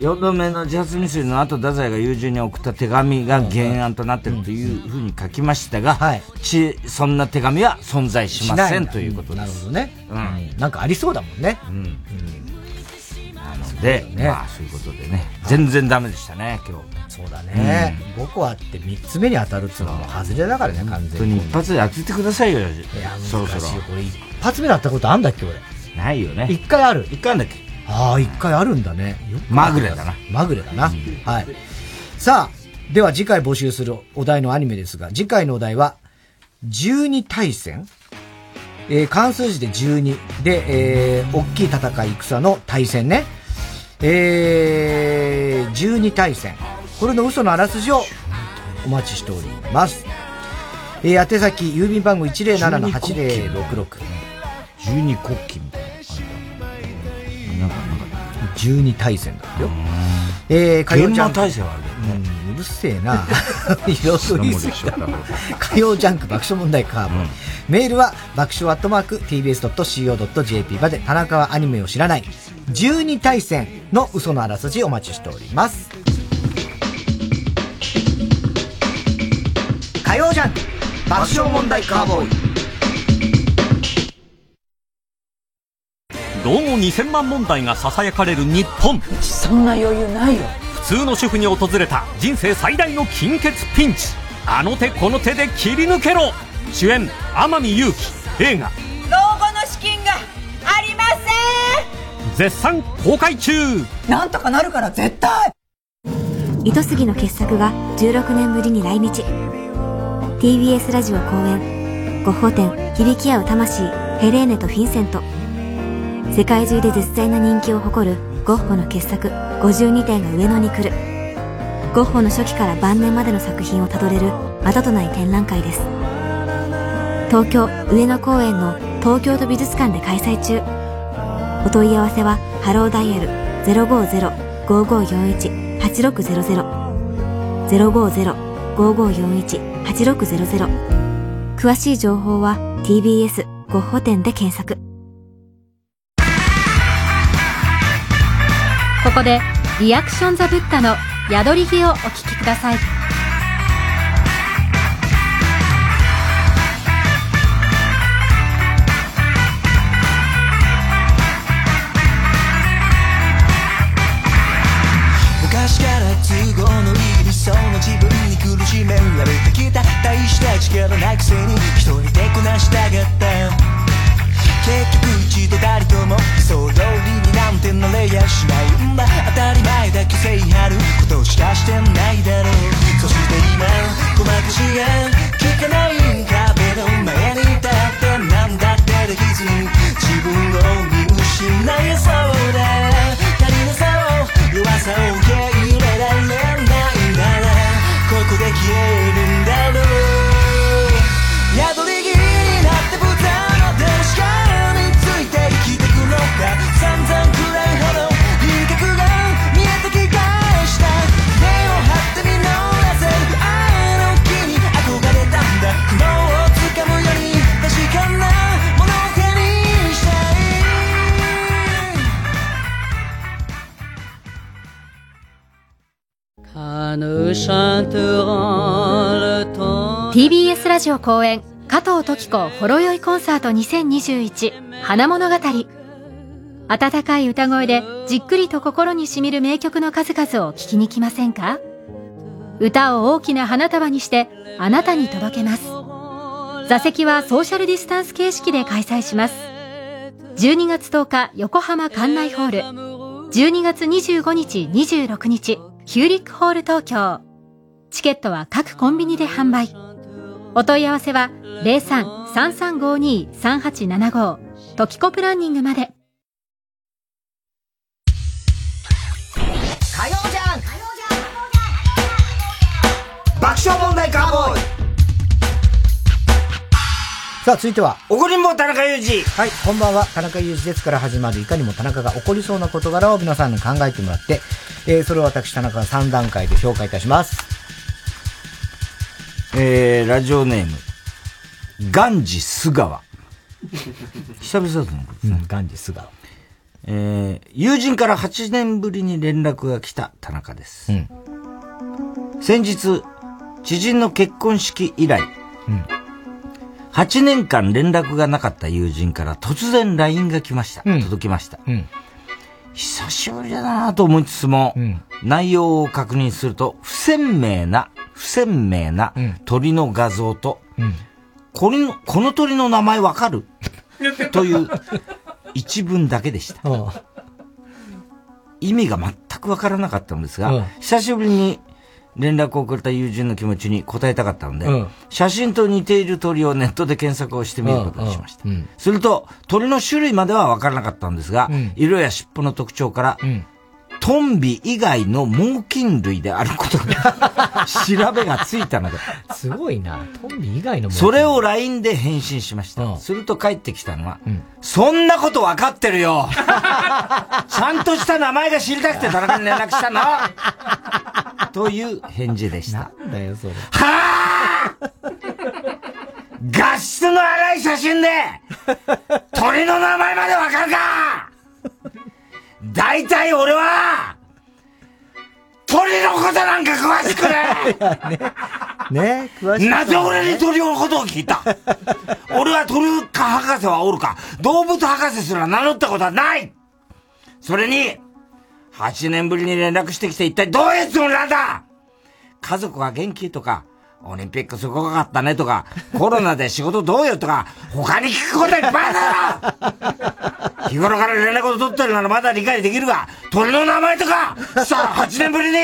4度目の自発未遂の後、太宰が友人に送った手紙が原案となっているというふうに書きましたが、ちそんな手紙は存在しませんということです。なるほどね。うん。なんかありそうだもんね。うん。なので、まあそういうことでね、全然ダメでしたね、今日。そうだね。5個あって3つ目に当たるっつうのは外れだからね、完本当全に。に一発で当ててくださいよ、いや、そろそろ難しい。これ一発目だったことあんだっけ、俺？ないよね。一回ある。一回あんだっけ？ああ、一回あるんだね。まぐれだな。まぐれだな。はい。さあ、では次回募集するお題のアニメですが、次回のお題は、12対戦えー、関数字で12で、えー、大きい戦い戦の対戦ね。えー、12対戦。これの嘘のあらすじをお待ちしております。えー、宛先、郵便番号107-8066。12国旗みたいな。なんか、なんか、12対戦だよ。えー、火曜ジャンク。対戦はあるけどね。うるせえな。いろいろ言い過ぎた。火曜ジャンク爆笑問題カーボン。メールは爆笑アットマーク tbs.co.jp まで田中はアニメを知らない12対戦の嘘のあらすじお待ちしております。火曜ジャンク爆笑問題カーボーイ老後2000万問題が囁かれる日本。そんな余裕ないよ。普通の主婦に訪れた人生最大の金欠ピンチ。あの手この手で切り抜けろ。主演天海祐希。映画。老後の資金がありません。絶賛公開中。なんとかなるから絶対。糸杉の傑作が16年ぶりに来日。TBS ラジオ公演。ゴッホ展響き合う魂ヘレーネとフィンセント世界中で絶大な人気を誇るゴッホの傑作52点が上野に来る。ゴッホの初期から晩年までの作品をたどれるまたとない展覧会です。東京上野公園の東京都美術館で開催中。お問い合わせはハローダイヤル050-5541-8600 050-5541-8600詳しい情報は TBS ゴッホ展で検索。こでリアクションザブッダの宿り木をお聴きください。そうな自分に苦しめられてきた。大した力ないくせに一人でこなしたかった。結局一度たりとも総通りになんてなれやしないんだ当たり前だけせいはることしかしてないだろうそして今ごまかしが効かない壁の前に立ってなんだってできずに自分を見失いそうだ足りなさを弱さを受け TBS ラジオ公演加藤登紀子ほろ酔いコンサート2021花物語。温かい歌声でじっくりと心にしみる名曲の数々を聴きに来ませんか？歌を大きな花束にしてあなたに届けます。座席はソーシャルディスタンス形式で開催します。12月10日横浜館内ホール。12月25日26日ヒューリックホール東京。チケットは各コンビニで販売お問い合わせは03-3352-3875トキコプランニングまで火曜じゃん爆笑問題カーボーイさあ、続いては。怒りんぼ田中裕二。はい、こんばんは。田中裕二ですから始まるいかにも田中が起こりそうな事柄を皆さんに考えてもらって、えー、それを私田中が3段階で評価いたします。えー、ラジオネーム、ガンジスガ (laughs) 久々だと思うですね。ガンジスガえー、友人から8年ぶりに連絡が来た田中です。うん、先日、知人の結婚式以来、うん、8年間連絡がなかった友人から突然 LINE が来ました。うん、届きました。うん久しぶりだなと思いつつも、うん、内容を確認すると、不鮮明な、不鮮明な鳥の画像と、うん、この、この鳥の名前わかる？(laughs) という一文だけでした。意味が全くわからなかったのですが、久しぶりに連絡を送った友人の気持ちに応えたかったので、うん、写真と似ている鳥をネットで検索をしてみることにしました。うんうん、すると、鳥の種類までは分からなかったんですが、色や尻尾の特徴から、トンビ以外の猛禽類であることが (laughs) 調べがついたので。すごいな。トンビ以外のそれを LINE で返信しました。すると帰ってきたのは、そんなこと分かってるよ (laughs) ちゃんとした名前が知りたくて田中に連絡したの？という返事でした。なんだよ、それ。はぁ画質の荒い写真で、鳥の名前までわかるか大体俺は、鳥のことなんか詳しくね。ね詳しい。なぜ俺に鳥のことを聞いた？俺は鳥か博士はおるか、動物博士すら名乗ったことはない！それに、8年ぶりに連絡してきて一体どういうつもりなんだ？家族は元気とか、オリンピックすごかったねとか、コロナで仕事どうよとか、他に聞くこといっぱいだろ日頃から連絡を取ってるならまだ理解できるが、鳥の名前とか、さあ8年ぶりに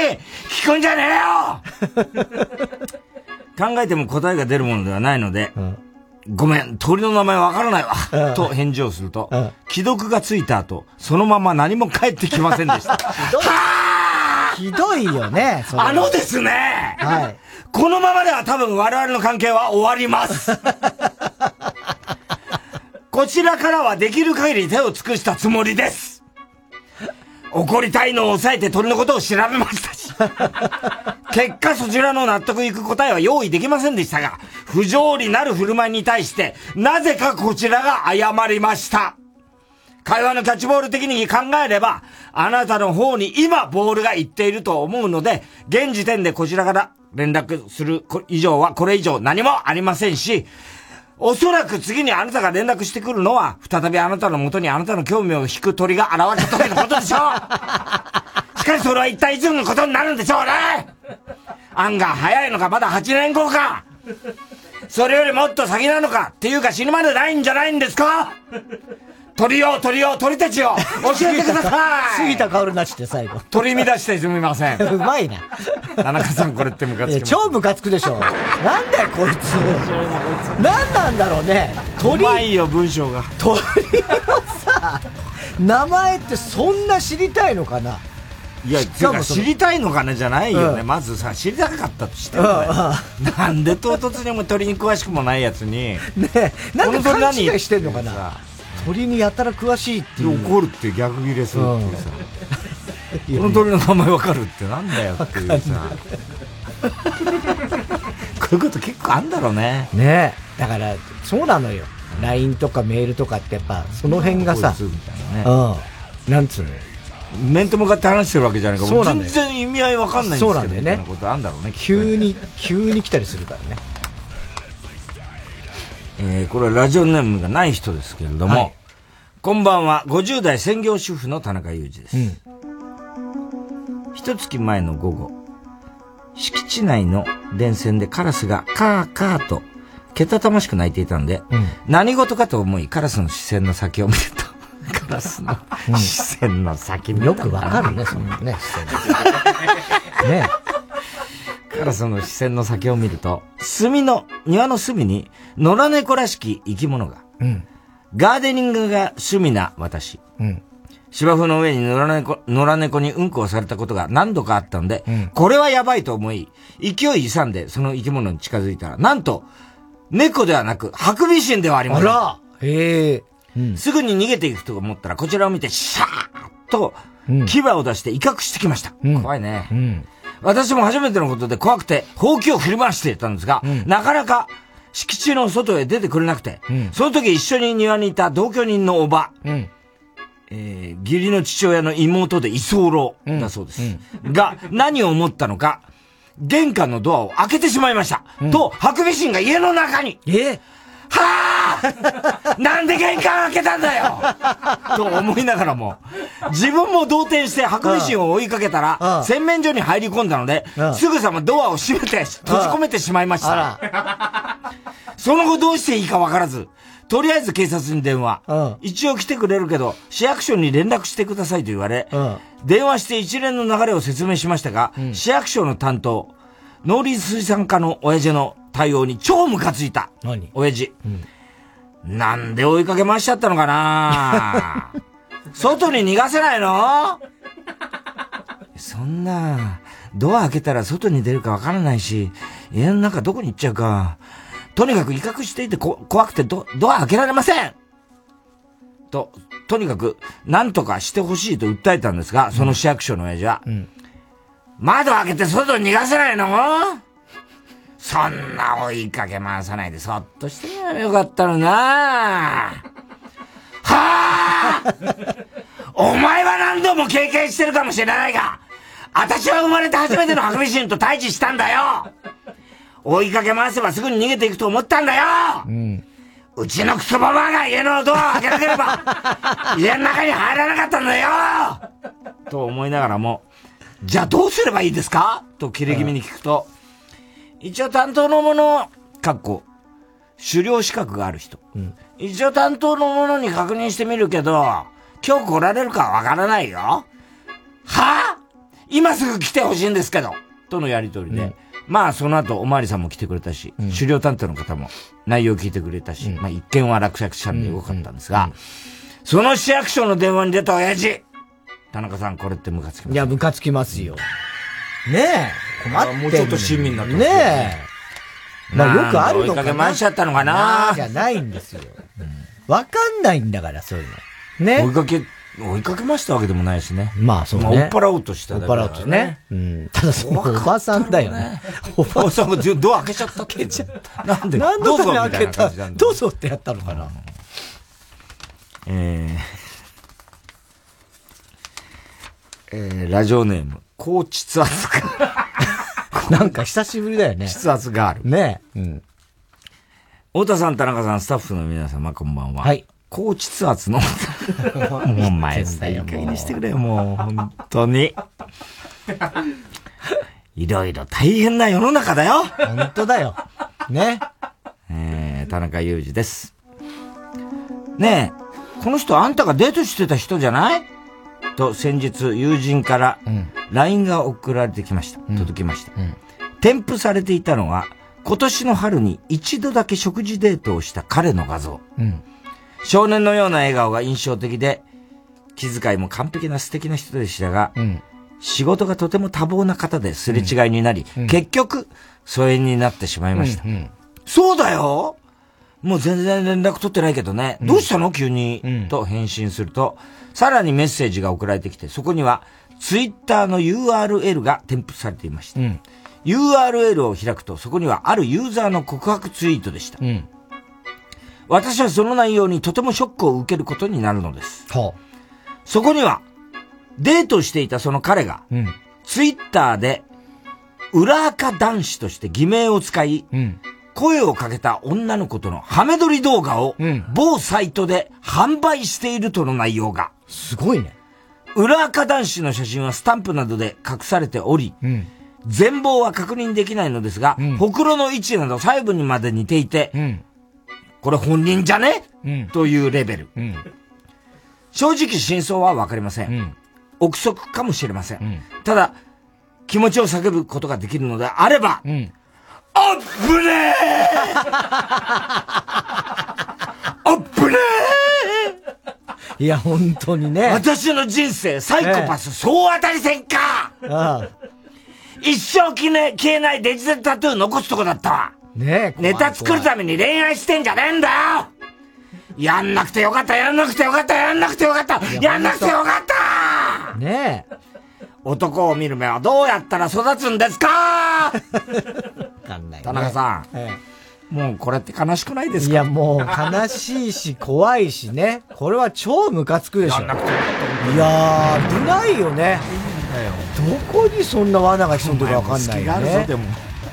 聞くんじゃねえよ。考えても答えが出るものではないので、ごめん、鳥の名前わからないわ、と返事をすると、既読がついた後、そのまま何も返ってきませんでした。ひどい。よね、あのですね、はい。このままでは多分我々の関係は終わります。こちらからはできる限り手を尽くしたつもりです。怒りたいのを抑えて鳥のことを調べましたし。結果そちらの納得いく答えは用意できませんでしたが、不条理なる振る舞いに対して、なぜかこちらが謝りました。会話のキャッチボール的に考えれば、あなたの方に今ボールが行っていると思うので、現時点でこちらから連絡する以上はこれ以上何もありませんし、おそらく次にあなたが連絡してくるのは、再びあなたの元にあなたの興味を引く鳥が現れた時のことでしょう。(laughs) しかしそれは一体いつのことになるんでしょうね。案が早いのかまだ8年後か。それよりもっと先なのかっていうか死ぬまでないんじゃないんですか？鳥よ鳥よ鳥たちよ教えてください杉田薫なしって最後。取り乱してすみません。うまいな。田中さんこれってムカついやきます。超ムカつくでしょ。なんだよ、こいつ。なんなんだろうね。鳥。うまいよ、文章が。鳥のさ、名前ってそんな知りたいのかないや、してかかも知りたいのかねじゃないよね。うんまずさ、知りたかったとしてもねなんで唐突にも鳥に詳しくもないやつに。ねなんでこの鳥勘何違いしてんのかな鳥にやたら詳しいっていう。怒るって逆ギレするっていうさ。うん (laughs) この鳥の名前わかるってなんだよっていうさ。こういうこと結構あんだろうね。ねだから、そうなのよ。LINE とかメールとかってやっぱ、その辺がさ、ねうん。なんつうの面と向かって話してるわけじゃないから、そう全然意味合いわかんないんですけど、そうなんだよねことあんだろうね。急に、急に来たりするからね。えー、これはラジオネームがない人ですけれども、はい。こんばんは、50代専業主婦の田中裕二です。一月前の午後、敷地内の電線でカラスがカーカーと、けたたましく鳴いていたんで、何事かと思いカラスの視線の先を見ると、(laughs) カラスの視線の先見た。よくわかるね、そんなね、(laughs) ねカラスの視線の先を見ると、隅の、庭の隅に、野良猫らしき生き物が、うん。ガーデニングが趣味な私。うん。芝生の上に野良猫、野良猫にうんこをされたことが何度かあったので、これはやばいと思い、勢い勇んでその生き物に近づいたら、なんと、猫ではなく、ハクビシンではありません。あらへえ。すぐに逃げていくと思ったら、こちらを見て、シャーッと、牙を出して威嚇してきました。怖いね。うん。私も初めてのことで怖くて、ほうきを振り回していたんですが、なかなか敷地の外へ出てくれなくて、その時一緒に庭にいた同居人のおば、えー義理の父親の妹で居候だそうです。が、何を思ったのか、玄関のドアを開けてしまいました。と、ハクビシンが家の中に。え？はぁなんで玄関開けたんだよ！と思いながらも、自分も動転してハクビシンを追いかけたら、洗面所に入り込んだので、すぐさまドアを閉めて閉じ込めてしまいました。その後どうしていいかわからず、とりあえず警察に電話。一応来てくれるけど、市役所に連絡してくださいと言われ、電話して一連の流れを説明しましたが、市役所の担当、農林水産課の親父の対応に超ムカついた。何？親父。なんで追いかけ回しちゃったのかな？(laughs) 外に逃がせないの？そんな、ドア開けたら外に出るかわからないし、家の中どこに行っちゃうか。とにかく威嚇していてこ怖くてドドア開けられません！と、とにかく、何とかしてほしいと訴えたんですが、その市役所の親父は、うん、窓開けて外に逃がせないの？そんな追いかけ回さないでそっとしてやればよかったのな。はあ。お前は何度も経験してるかもしれないが、私は生まれて初めてのハクビシンと対峙したんだよ。追いかけ回せばすぐに逃げていくと思ったんだよ、うん、うちのクソババアが家のドアを開けなければ、家の中に入らなかったんだよ。と思いながらも、じゃあどうすればいいですか？と切れ気味に聞くと、一応担当の者、かっこ、狩猟資格がある人。うん、一応担当の者に確認してみるけど、今日来られるかわからないよ。は？あ今すぐ来てほしいんですけど。とのやりとりで、うん、まあその後おまわりさんも来てくれたし、うん、狩猟担当の方も内容を聞いてくれたし、うん、まあ一見は落着したんでよかったんですが、その市役所の電話に出た親父田中さんこれってムカつきますいや、ムカつきますよ。ねえ。困ってもうちょっと親身になってねえ。まあよくあるのかな。追いかけ回しちゃったのかなじゃないんですよ。わかんないんだから、そういうの。ね。追いかけ追いかけましたわけでもないしね。まあそうね。まあ、追っ払おうとしただけ、ね。追っ払おうとね。うん。ただそのおばさんだよね。おばさんがドア開けちゃった。開けちゃった。なんで何のために開けた？どうぞってやったのかな。えー、えー、ラジオネーム、高窒圧が。(laughs) なんか久しぶりだよね。筆圧がある。ねうん。太田さん、田中さん、スタッフの皆様、こんばんは。はい。高窒圧の (laughs) もうお前さ、いい加減にしてくれよ、もう、本当に。(laughs) いろいろ大変な世の中だよ。本当だよ。ね。えー、田中裕二です。ねえ、この人あんたがデートしてた人じゃない？と先日友人から LINE が送られてきました。うん、届きました、うん。添付されていたのは今年の春に一度だけ食事デートをした彼の画像。うん。少年のような笑顔が印象的で、気遣いも完璧な素敵な人でしたが、うん、仕事がとても多忙な方ですれ違いになり、うん、結局、疎遠になってしまいました。そうだよ。もう全然連絡取ってないけどね。どうしたの？急に、と返信すると、さらにメッセージが送られてきて、そこには、ツイッターの URL が添付されていました。URL を開くと、そこにはあるユーザーの告白ツイートでした。私はその内容にとてもショックを受けることになるのです。はあ、そこには、デートしていたその彼が、うん、ツイッターで、裏垢男子として偽名を使い、うん、声をかけた女の子とのハメ撮り動画を、某サイトで販売しているとの内容が。すごいね。裏垢男子の写真はスタンプなどで隠されており、うん、全貌は確認できないのですが、うん、ほくろの位置など細部にまで似ていて、うん、これ本人じゃね、うん、というレベル。うん、正直真相はわかりません。うん、憶測かもしれません。ただ、気持ちを叫ぶことができるのであれば、うん、あっぶねーあっぶねーいや、本当にね。私の人生、サイコパス、ええ、総当たり戦かああ一生消え消えないデジタルタトゥー残すとこだったわ。ねネタ作るために恋愛してんじゃねえんだよやんなくてよかった、やんなくてよかった、やんなくてよかった、やんなくてよかったねえ。男を見る目はどうやったら育つんですか？(laughs) わかんない、ね、田中さん。ええ、もうこれって悲しくないですか？いやもう悲しいし怖いしね。これは超ムカつくでしょ。やんなくてよかった。いやー、危ないよね。どこにそんな罠が潜んでるかわかんないよね。でも。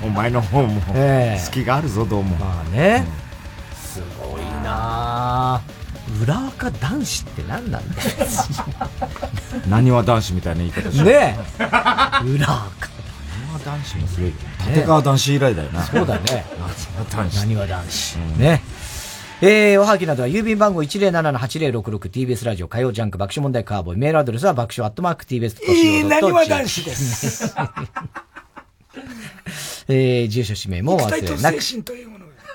お前の方も、隙があるぞどうもまあね、うん、すごいな裏垢男子って何なんだよ。(laughs) 何は男子みたいな言い方してねえ。裏垢。何は男子もすごい立川男子以来だよな、そうだね。男子。何は男子、うん、ね。えー、おはぎなどは郵便番号 107-8066TBS ラジオ火曜ジャンク爆笑問題カーボーイメールアドレスは爆笑アットマーク TBS いい何は男子です。(laughs) えー、住所氏名も忘れなく。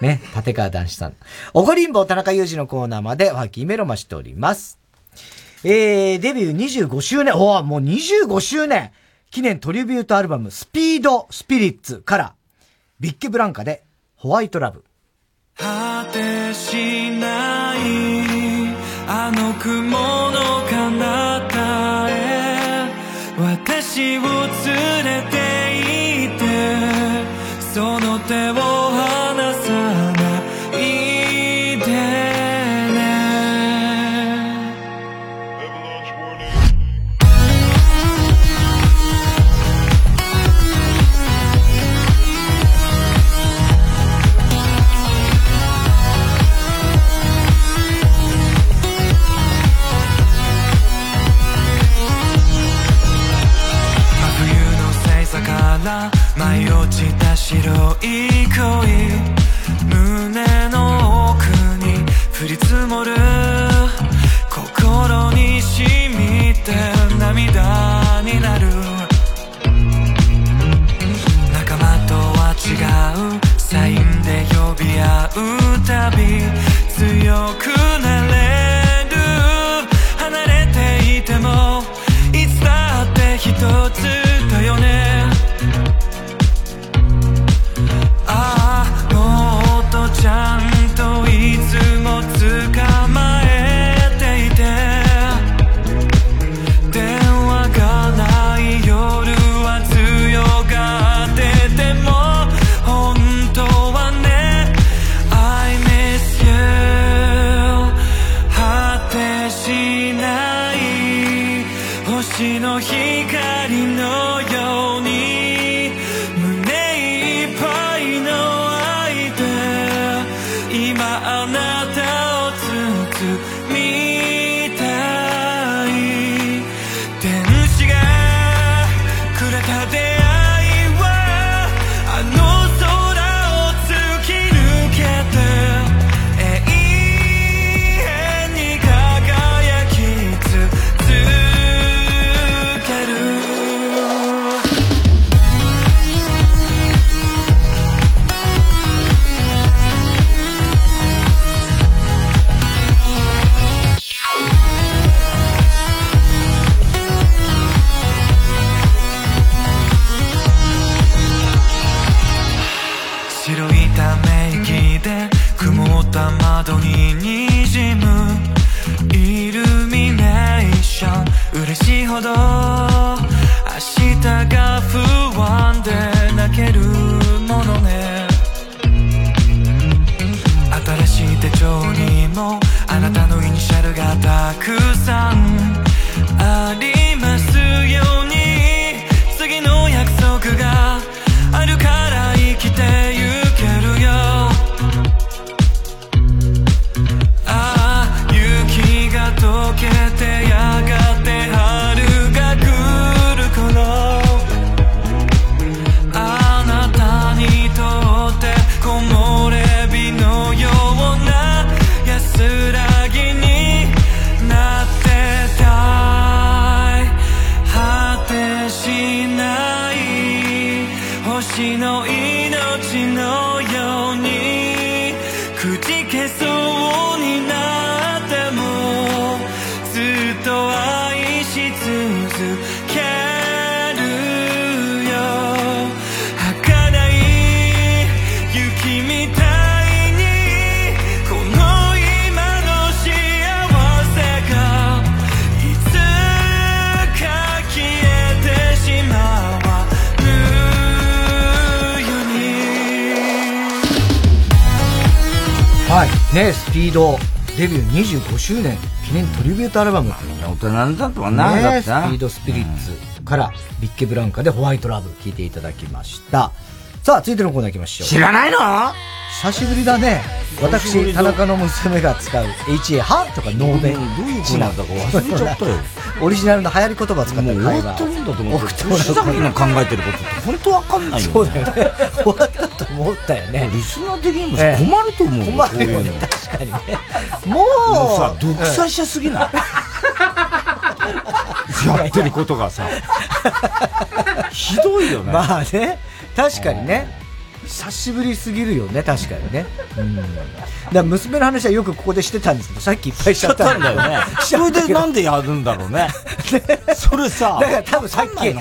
ね、立川男子さん。おこりんぼ田中裕二のコーナーまでおはきメロマしております。えー、デビュー25周年、おもう25周年記念トリビュートアルバムスピードスピリッツからビッケブランカでホワイトラブ。果てしないあの雲の彼方へ私を白い恋胸の奥に降り積もる。心に染みて涙になる。仲間とは違うサインで呼び合うたび強くなれる。離れていてもいつだって一つだよね。くれ周年記念トリビュートアルバム。大人だとはなだね、ってなスピードスピリッツから、ビッケブランカでホワイトラブ聴いていただきました。さあ、続いてのコーナー行きましょう。知らないの？久しぶりだね。私、田中の娘が使う HA、はとかノーベン。どういう字なんだか忘れちゃったよ。オリジナルの流行り言葉使ったもう終わってるんだと思って。星崎の考えてることって本当わかんないよ。そうだよね。終わったと思ったよね。リスナー的にも困ると思うよ困るよねにね。もう、もうさ、独裁者すぎない？(laughs) やってることがさ。ひどいよね。まあね、確かにね。久しぶりすぎるよね、確かにね。うん。だから娘の話はよくここでしてたんですけど、さっきいっぱいしちゃったんだよね。(laughs) それでなんでやるんだろうね。それさ、だから多分さっき、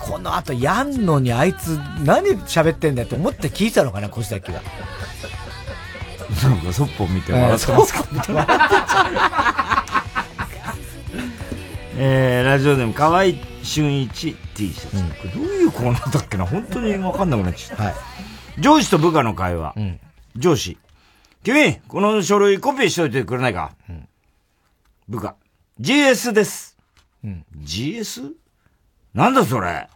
この後やんのにあいつ何喋ってんだよって思って聞いたのかな、小崎は。なんかそっぽ見て笑ってますか、えー、ラジオネーム河合俊一 T シャツ、うん、これどういうコーナーだっけな？本当にわかんなくなっちゃった。はい、上司と部下の会話。うん、上司。君、この書類コピーしといてくれないか、うん、部下。GS です。うん、GS? なんだそれ？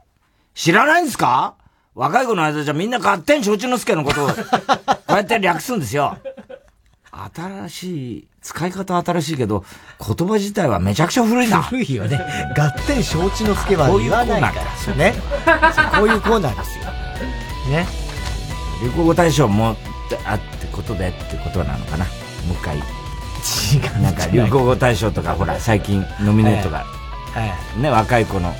知らないんですか？若い子の間じゃみんな勝手に承知の助のことを、こうやって略すんですよ。新しい、使い方は新しいけど、言葉自体はめちゃくちゃ古いな。古いよね。合点承知の助は言わないから。ね。こういうコーナーですよ。ね。流行語大賞もあってことでってことなのかな。もう一回。違う。なんか流行語大賞とか、ほら、最近ノミネートが、ね、若い子の、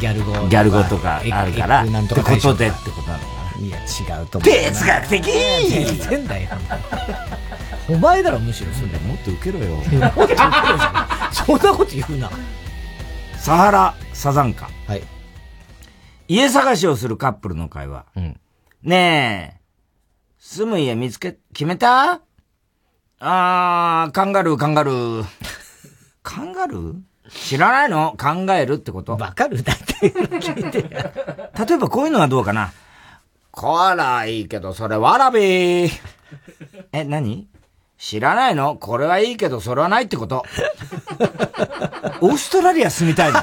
ギャル語ギャル語とかあるから、ってことでってことなのかいや、違うと思う。哲学的全然だよ。お前だろ、むしろそれ。もっと受けろよ。もっと受けろじゃん。そんなこと言うな。サハラサザンカ。はい。家探しをするカップルの会話。うん。ねえ、住む家見つけ、決めた？あー、カンガルー、カンガルー。カンガルー？知らないの？考えるってこと。わかる？だって聞いて。例えばこういうのはどうかな？こらいいけど、それわらび。え、何？知らないの？これはいいけど、それはないってこと。オーストラリア住みたいの？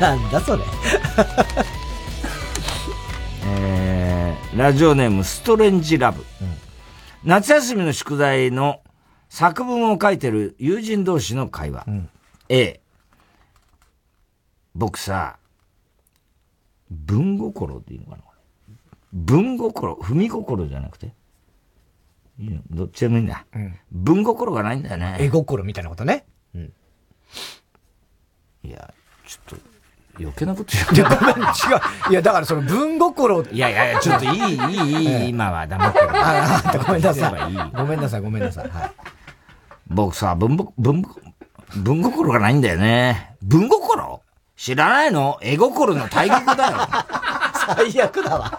なんだそれ。えー、ラジオネームストレンジラブ。うん、夏休みの宿題の作文を書いてる友人同士の会話。うん、A。僕さ、文心でいいのかな文心、踏み心じゃなくて。いいの？どっちでもいいんだ。うん、文心がないんだよね。絵心みたいなことね。うん。いや、ちょっと、余計なこと言う。いや、ごめん、違う。いや、だからその文心。いやいやいや、ちょっといい、いい、いい、今は黙ってる。ああ、ごめんなさい。ごめんなさい、ごめんなさい。はい。僕さ、文、文、文心がないんだよね。文心？知らないの？絵心の対極だよ。最悪だわ。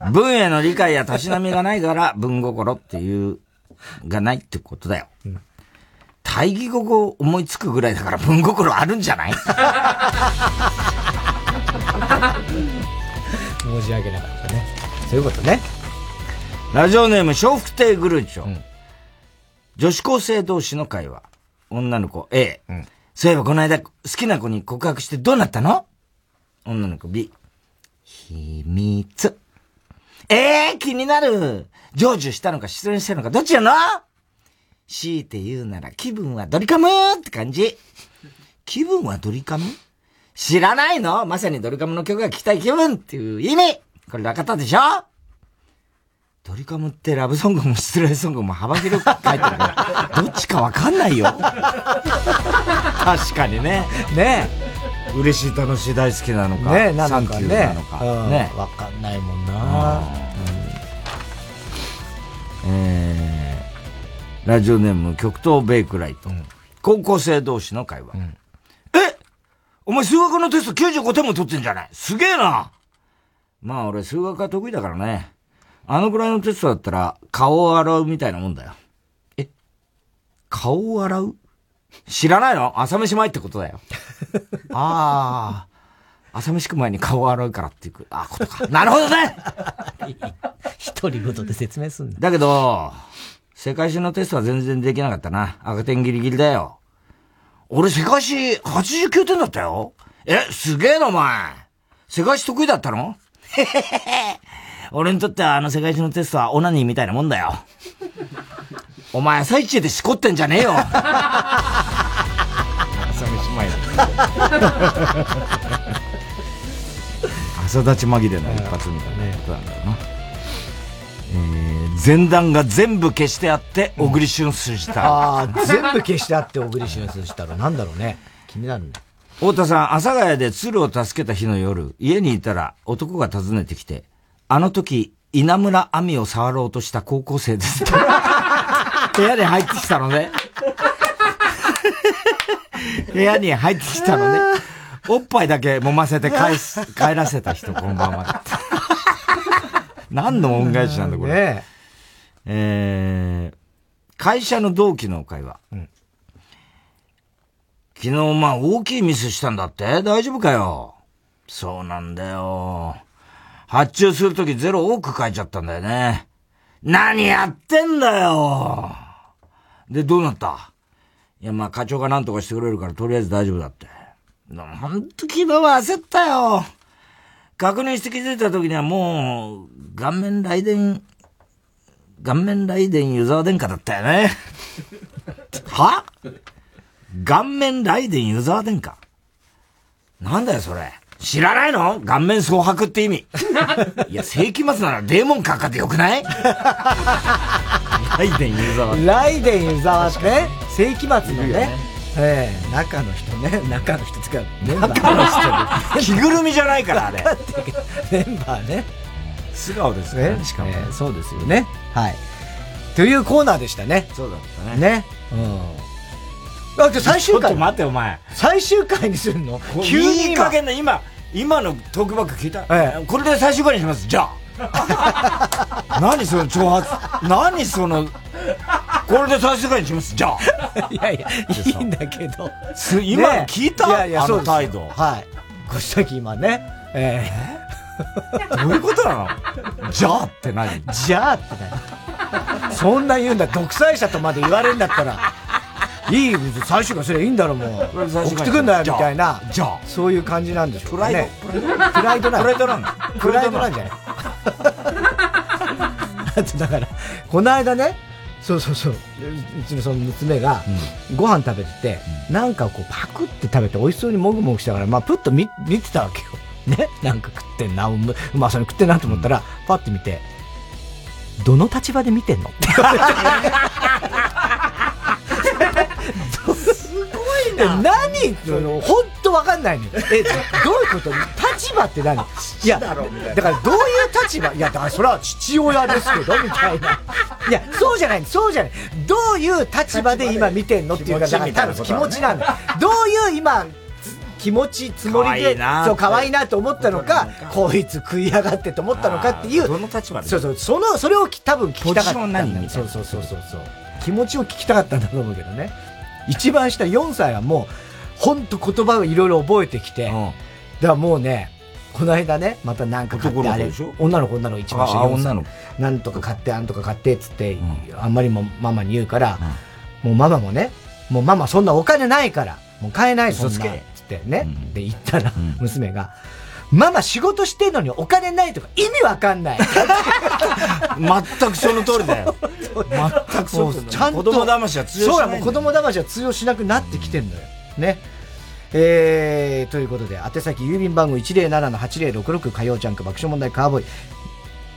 (laughs) 文への理解やたしなみがないから文心っていう、がないってことだよ。うん、対義語を思いつくぐらいだから文心あるんじゃない？申し訳なかったね。そういうことね。ラジオネーム、笑福亭グルーチョ。うん、女子高生同士の会話。女の子 A。うんそういえばこの間好きな子に告白してどうなったの？女の子 B。秘密。ええー、気になる。成就したのか失恋したのかどっちやの？強いて言うなら気分はドリカムって感じ。気分はドリカム？知らないの？まさにドリカムの曲が聴きたい気分っていう意味これ分かったでしょ？ドリカムってラブソングも失恋ソングも幅広く書いてるから、どっちかわかんないよ。(laughs) 確かにね。ね嬉しい、楽しい、大好きなのか。ねなのかね。なのか。ねわかんないもんな、えー、ラジオネーム、極東ベイクライト。高校生同士の会話。え？お前数学のテスト95点も取ってんじゃないすげえなまあ俺数学が得意だからね。あのぐらいのテストだったら、顔を洗うみたいなもんだよ。え？顔を洗う？知らないの？朝飯前ってことだよ。ああ。朝飯食う前に顔を洗うからっていう、あ、ことか。なるほどね (laughs) 一人ごとで説明すんだ。だけど、世界史のテストは全然できなかったな。赤点ギリギリだよ。俺世界史89点だったよ。え、すげえなお前。世界史得意だったの？へへへへ。俺にとってはあの世界中のテストはオナニーみたいなもんだよ。(laughs) お前朝一でしこってんじゃねえよ。朝飯前だ。(laughs) 朝立ち紛れの一発みたいなことなんだよな。えー、前段が全部消してあって、小栗旬すした。ああ、全部消してあって、小栗旬すしたらなんだろうね。気になるね。太田さん、阿佐ヶ谷で鶴を助けた日の夜、家にいたら男が訪ねてきて、あの時、稲村亜美を触ろうとした高校生です。(laughs) 部屋に入ってきたのね。(laughs) 部屋に入ってきたのね。おっぱいだけ揉ませて帰す、(laughs) 帰らせた人、こんばんは。何の恩返しなんだ、これ。ね、えー、会社の同期の会話。うん、昨日、まあ、大きいミスしたんだって？大丈夫かよ？そうなんだよ。発注するときゼロ多く書いちゃったんだよね。何やってんだよで、どうなった？いや、まあ、課長が何とかしてくれるから、とりあえず大丈夫だって。ほんと昨日は焦ったよ。確認して気づいた時にはもう、顔面雷電、顔面雷電湯沢殿下だったよね。(laughs) は？顔面雷電湯沢殿下なんだよそれ。知らないの？顔面蒼白って意味。(laughs) いや、世紀末ならデーモンかかってよくない？ライデン湯沢。ライデン湯沢ってね、世紀末のね、ええ中の人ね、中の人つか、メンバー。中の人着ぐるみじゃないから、あれ。メンバーね。素顔ですね、しかも、えそうですよね。はい。というコーナーでしたね。そうだったね。ね。うん。だって最終回。ちょっと待って、お前。最終回にするの？急にいい加減な、今、今のトークバック聞いた、ええ、これで最終回にします。じゃあ。(laughs) 何その挑発？何その、これで最終回にします。じゃあ。いやいや、いいんだけど。今聞いた、ね、いやいや、あの態度。はい。ご指摘今ね。ええー、どういうことなの？じゃあって何？じゃあって何？そんな言うんだ、独裁者とまで言われるんだったら。いい、最終回すればいいんだろ、もう。送ってくんだよ、みたいな。じゃあ。そういう感じなんでしょうね。プライド。プライドなんだ。プライドなんじゃない？(laughs) だってだから、この間ね、そうそうそう。うちのその娘が、ご飯食べてて、なんかこうパクって食べて美味しそうにもぐもぐしたから、まあプッと見見てたわけよ。(laughs) ね？なんか食ってんな、うまそうに食ってんなと思ったら、パッて見て、どの立場で見てんの？って言われて。(laughs) 何？本当わかんないのえ、どういうこと？立場って何？(laughs) いや、だからどういう立場？いや、だからそれは父親ですけど、みたいな。(laughs) いや、そうじゃない、そうじゃない。どういう立場で今見てんのっていうか、だから多分気持ちなんだ。どういう今、気持ち、つもりで、そう、可愛いなと思ったのか、こいつ食いやがってと思ったのかっていう。どの立場でそうそう、その、それを多分聞きたかったんだ。そうそうそうそう。気持ちを聞きたかったんだと思うけどね。一番下4歳はもう、ほんと言葉をいろいろ覚えてきて、だからもうね、この間ね、またなんか買ってあれ、女の子女の子一番下女の子。なんとか買って、あんとか買ってっつって、あんまりもママに言うから、もうママもね、もうママそんなお金ないから、もう買えないそんな、つってね、で言ったら、娘が、ママ仕事してんのにお金ないとか意味わかんない。全くその通りだよ。全くそう。ちゃんと。子供騙しは通用しない。そうや、もう子供騙しは通用しなくなってきてんのよ。ね。えー、ということで、宛先郵便番号107-8066火曜ジャンク爆笑問題カーボーイ。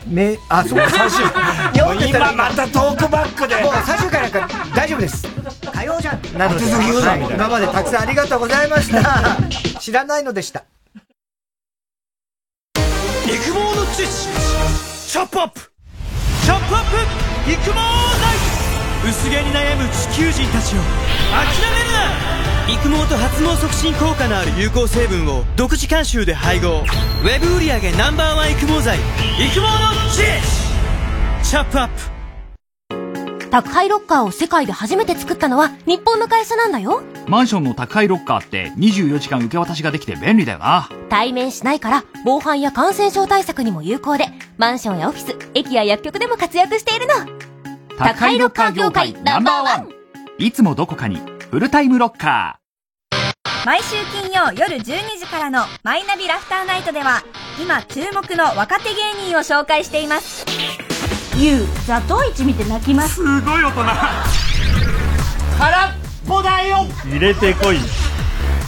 め、あ、そう、(laughs) 最終回。今またトークバックで。もう最終回なんか大丈夫です。火曜ジャンクなので、はい、今までたくさんありがとうございました。知らないのでした。育毛の知識。チョップアップ。チョップアップ。育毛剤薄毛に悩む地球人たちを諦めるな。育毛と発毛促進効果のある有効成分を独自監修で配合。ウェブ売上 Ｎｏ.1 育毛剤。育毛の知識。チョップアップ。宅配ロッカーを世界で初めて作ったのは日本の会社なんだよ。マンションの宅配ロッカーって24時間受け渡しができて便利だよな。対面しないから防犯や感染症対策にも有効で、マンションやオフィス、駅や薬局でも活躍しているの。宅配ロッカー業界ナンバーワン。いつもどこかにフルタイムロッカー。毎週金曜夜12時からのマイナビラフターナイトでは、今注目の若手芸人を紹介しています。ユウ、ザトウイチ見て泣きます。すごい大人。空っぽだよ入れてこい。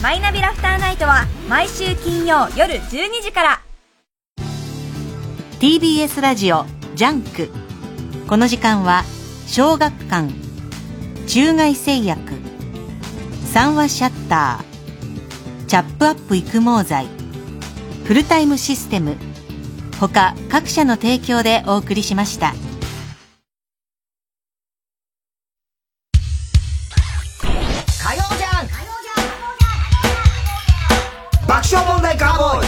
マイナビラフターナイトは毎週金曜夜12時から。TBS ラジオジャンク。この時間は小学館、中外製薬、三話シャッター、チャップアップ育毛剤フルタイムシステム他各社の提供でお送りしました。火曜じゃん。爆笑問題カーボーイ。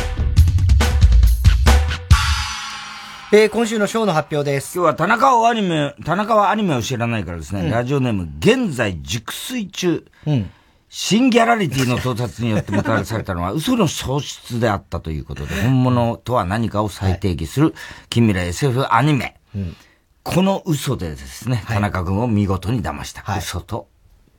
えー、今週のショーの発表です。今日は田中はアニメ、田中はアニメを知らないからですね、うん。ラジオネーム、現在熟睡中。新ギャラリティの到達によってもたらされたのは嘘の喪失であったということで、本物とは何かを再定義する近未来 SF アニメ。この嘘でですね、田中君を見事に騙した。嘘と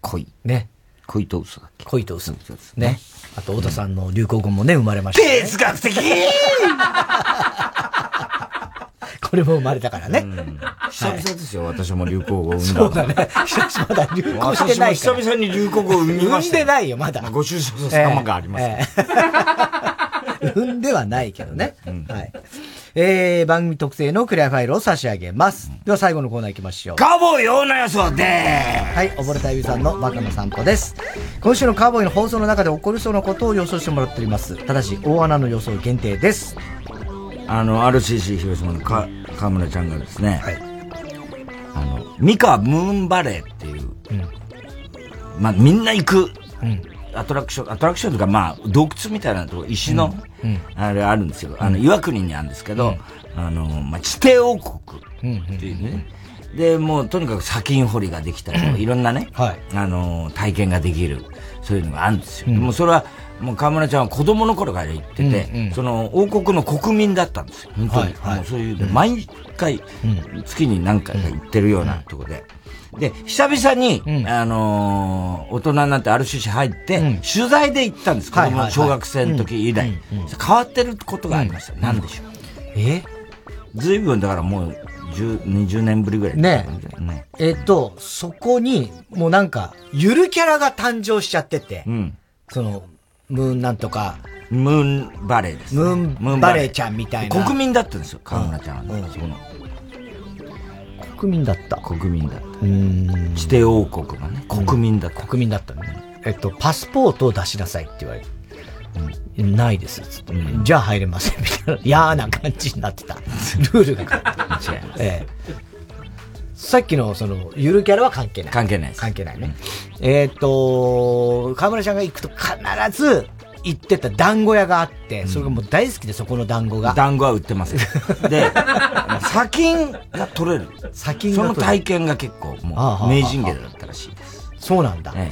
恋。ね。恋と嘘だっけ？恋と嘘。ね。あと、太田さんの流行語もね、生まれました、ね。哲学的これも生まれたからね。久々ですよ、私も流行語を生んだ。そうだね。久々まだ流行してないから。久々に流行語を生みました。生んでないよ、まだ。ご愁傷様があります、(laughs) 生んではないけどね。はい。えー、番組特製のクリアファイルを差し上げます。では最後のコーナー行きましょう。カーボーイ大名予想ではい、溺れたゆうさんのバカの散歩です。今週のカーボーイの放送の中で起こりそうなことを予想してもらっております。ただし、大穴の予想限定です。あの、RCC 広島のか河村ちゃんがですね、あの、三河ムーンバレーっていう、まあ、みんな行く、アトラクション、アトラクションというか、まあ、洞窟みたいなとこ、石の、あれあるんですよ。あの、岩国にあるんですけど、あの、まあ、地底王国っていうね。で、もうとにかく砂金掘りができたりいろんなね、あの、体験ができる、そういうのがあるんですよ。もうそれは、もう河村ちゃんは子供の頃から行ってて、その王国の国民だったんですよ。本当に。もうそういう、毎回、月に何回か行ってるようなとこで。で、久々に、あのー大人になって RCC 入って、取材で行ったんです。子供の小学生の時以来。変わってることがありました。何でしょう。えずいぶんだからもう、10 20年ぶりぐらい。ねえっと、そこに、もうなんか、ゆるキャラが誕生しちゃってて、その、ムーンなんとか、ムーンバレーです、ムーンバレーちゃんみたいな。国民だったんですよ、河村ちゃんは、そこの。国民だった。国民だった。うん。地底王国がね、国民だった。国民だったね。えっと、パスポートを出しなさいって言われて。ないです、つって。じゃあ入れません、みたいな。嫌な感じになってた。ルールが変わって。ええ。さっきの、その、ゆるキャラは関係ない。関係ないです。関係ないね。えっと、河村ちゃんが行くと必ず行ってた団子屋があって、それがもう大好きで、そこの団子が。団子は売ってます。(laughs) で、砂金が取れる。砂金そのが取れる体験が結構、もう、名人芸だったらしいです。そうなんだ。え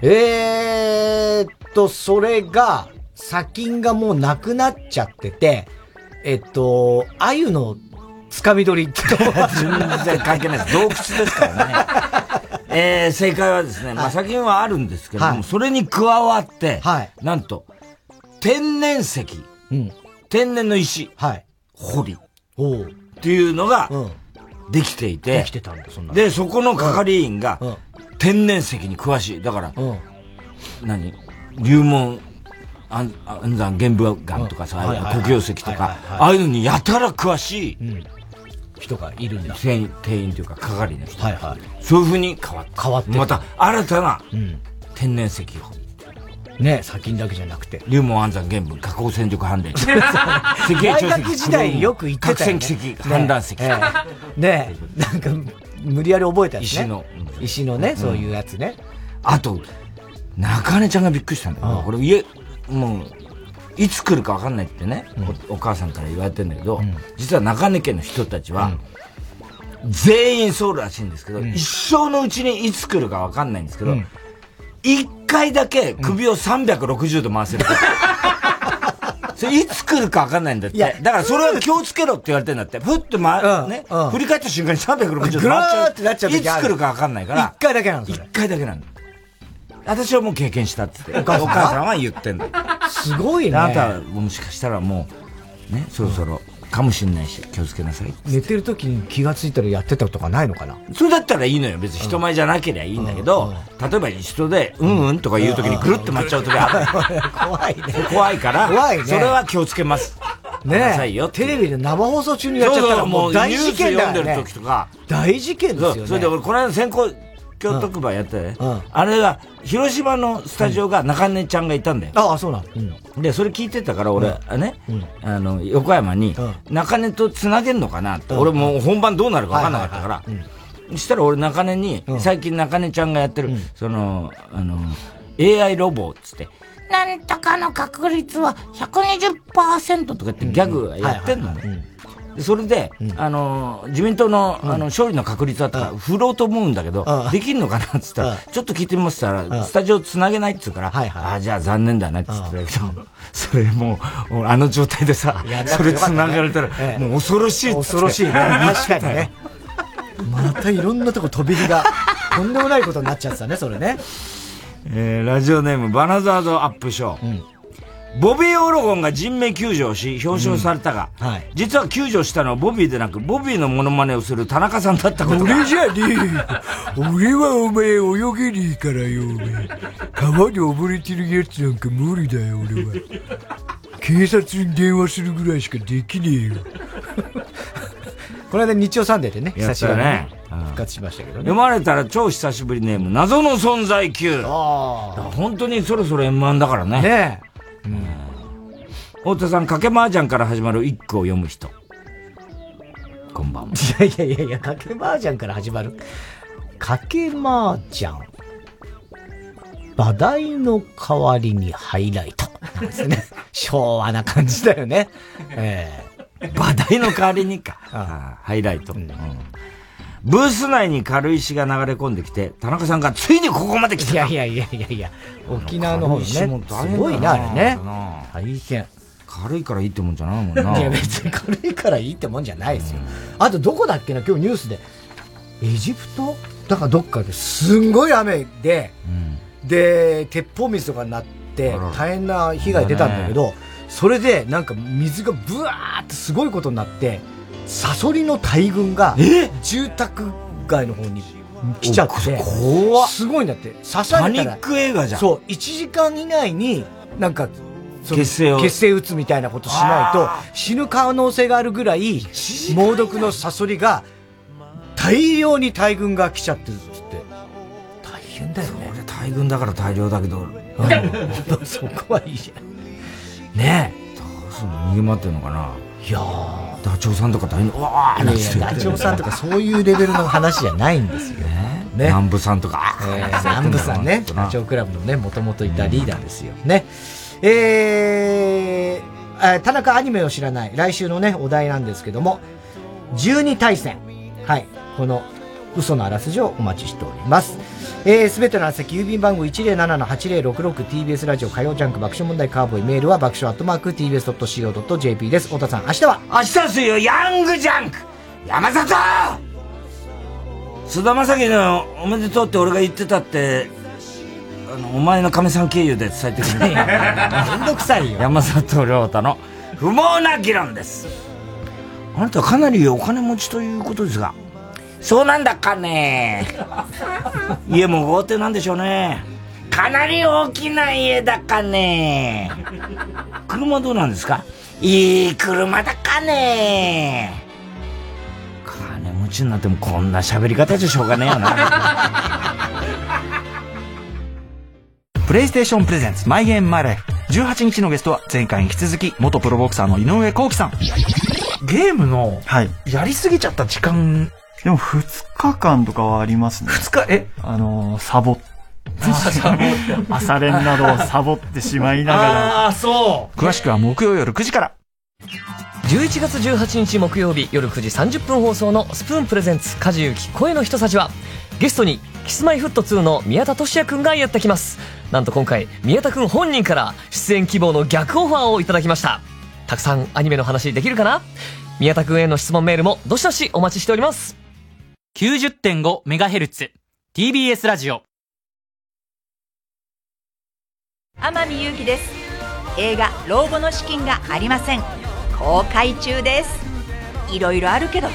えーっと、それが、砂金がもうなくなっちゃってて、えっと、鮎の掴み取り全然関係ないです。洞窟ですからね。(laughs) えー、正解はですね、まあ、砂金はあるんですけども、はい。それに加わって、なんと、天然石、天然の石、掘り、っていうのが、できていて、できてたんだ、そんな。で、そこの係員が、天然石に詳しい。だから、何？流門、安安山玄武岩とかさ、はいはいはい黒曜石とかはいはいはい、ああいうのにやたら詳しい、人がいるんだ。店員、店員というか係の人。はいはい。そういう風に変わって。変わってまた、新たな天然石を。ね、砂金だけじゃなくて。龍門安山玄武、加工戦力反連。(laughs) 石大学時代よく言ってたよ、ね。核戦奇跡、反乱石。ねえねえ、なんか、無理やり覚えたね。石の。石のね、そういうやつね。あと、中根ちゃんがびっくりしたんだけど、これ家、もう、いつ来るか分かんないってね、おお母さんから言われてんだけど、実は中根家の人たちは、全員そうらしいんですけど、一生のうちにいつ来るか分かんないんですけど、一回だけ首を360度回せる。(laughs) それいつ来るか分かんないんだって。だからそれは気をつけろって言われてんだって。ふって回、ね、振り返った瞬間に360度回っちゃう。ってなっちゃう時いつ来るか分かんないから。一回だけなんです一回だけなんだ。私はもう経験したって言って。お母さんお母さんは言ってんだ。すごいね。あなたはもしかしたらもう、ね、そろそろ、かもしんないし、気をつけなさい。寝てる時に気がついたらやってたとかないのかな？それだったらいいのよ。別に人前じゃなければいいんだけど、例えば人で、うんうんとか言う時にぐるって回っちゃう時ある。怖いね。怖いから、怖いね。それは気をつけます。ねさいよテレビで生放送中にやっちゃったらもう大事件だよね。読んでる時とか。大事件ですよね。それで俺この間先行、況特番やったよね。あれが、広島のスタジオが中根ちゃんがいたんだよ。ああ、そうなん。で、それ聞いてたから俺、ね、あの、横山に、中根と繋げんのかな？って、俺もう本番どうなるか分かんなかったから、そしたら俺中根に、最近中根ちゃんがやってる、その、あの、AI ロボっつって、なんとかの確率は120%とかってギャグやってんのね。それで、うん、あの、自民党の、あの、勝利の確率だったら、振ろうと思うんだけど、できんのかなって言ったら、ちょっと聞いてみますったら、スタジオ繋げないって言うから、ああ、じゃあ残念だなって言ってたけど、(laughs) それもう、あの状態でさ、それ繋がれたら、もう恐ろしい恐ろしいね。確かにね。またいろんなとこ飛び火が、(laughs) とんでもないことになっちゃってたね、それね。えー、ラジオネーム、バナザードアップショー。うんボビー・オロゴンが人命救助をし、表彰されたが、うんはい、実は救助したのはボビーでなく、ボビーのモノマネをする田中さんだったこと俺じゃねえ俺はお前泳げねえからよ、お前。川で溺れてるやつなんか無理だよ、俺は。警察に電話するぐらいしかできねえよ。この間日曜サンデーでね、久しぶりにね、復活しましたけどね。読まれたら超久しぶりネーム、謎の存在級。ああ。本当にそろそろ M1 だからね。ねえ。うん。太田さん、かけ麻雀から始まる一句を読む人。こんばんは。いやいやいやいや、かけ麻雀から始まる。かけ麻雀。馬題の代わりにハイライト。なんですね。(laughs) 昭和な感じだよね。ええー、馬題の代わりにか。ああハイライト。うん、うんブース内に軽石が流れ込んできて、田中さんがついにここまで来たいやいやいやいやいや、沖縄の方ね。すごいな、あれね。大変。軽いからいいってもんじゃないもんな。いや別に軽いからいいってもんじゃないですよ。あとどこだっけな、今日ニュースで。エジプト？だからどっかですんごい雨で、うん、で、鉄砲水とかになって、大変な被害出たんだけど、それでなんか水がブワーってすごいことになって、サソリの大群が、住宅街の方に来ちゃって、怖すごいんだって。刺されたら。パニック映画じゃん。そう、1時間以内に、なんか、血清を。打つみたいなことしないと、死ぬ可能性があるぐらい、猛毒のサソリが、大量に大群が来ちゃってるっつって。大変だよね。大群だから大量だけど。(laughs) そこはいいじゃん。ねえ。どうすんの？逃げ回ってんのかな？いやー。ダチョウさんとか大変、わーなて。ダチョウさんとかそういうレベルの話じゃないんですよ。ね。南部さんとか。えー、南部さんね。ダチョウクラブのね、もともといたリーダーですよ。ね。えー、田中アニメを知らない、来週のね、お題なんですけども、12対戦。はい。この、嘘のあらすじをお待ちしております。えー、すべての先、郵便番号 107-8066TBS ラジオ火曜ジャンク爆笑問題カーボーイメールは爆笑アットマーク TBS.CO.JP です。太田さん、明日は？明日ですよ、ヤングジャンク山里菅田将暉のおめでとうって俺が言ってたって、あの、お前の亀さん経由で伝えてくれ。めんどくさいよ。山里亮太の不毛な議論です。あなたかなりお金持ちということですが、そうなんだかね。家も豪邸なんでしょうね。かなり大きな家だかね。車どうなんですか？いい車だかね。金持ちになってもこんな喋り方じゃしょうがねえよな。プレイステーションプレゼンツマイゲームマイライフ18日のゲストは前回に引き続き元プロボクサーの井上幸喜さんゲームのやりすぎちゃった時間でも2日間とかはありますね。2日？え？あのー、サボ朝練などをサボってしまいながら。ああ、そう。詳しくは木曜夜9時から。11月18日木曜日夜9時30分放送のスプーンプレゼンツ梶裕貴声の人たちはゲストにキスマイフット2の宮田俊也くんがやってきます。なんと今回宮田くん本人から出演希望の逆オファーをいただきました。たくさんアニメの話できるかな？宮田くんへの質問メールもどしどしお待ちしております。90.5MHz TBS ラジオ。天海祐希です。映画老後の資金がありません。公開中です。いろいろあるけど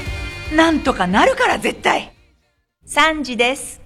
なんとかなるから絶対3時です。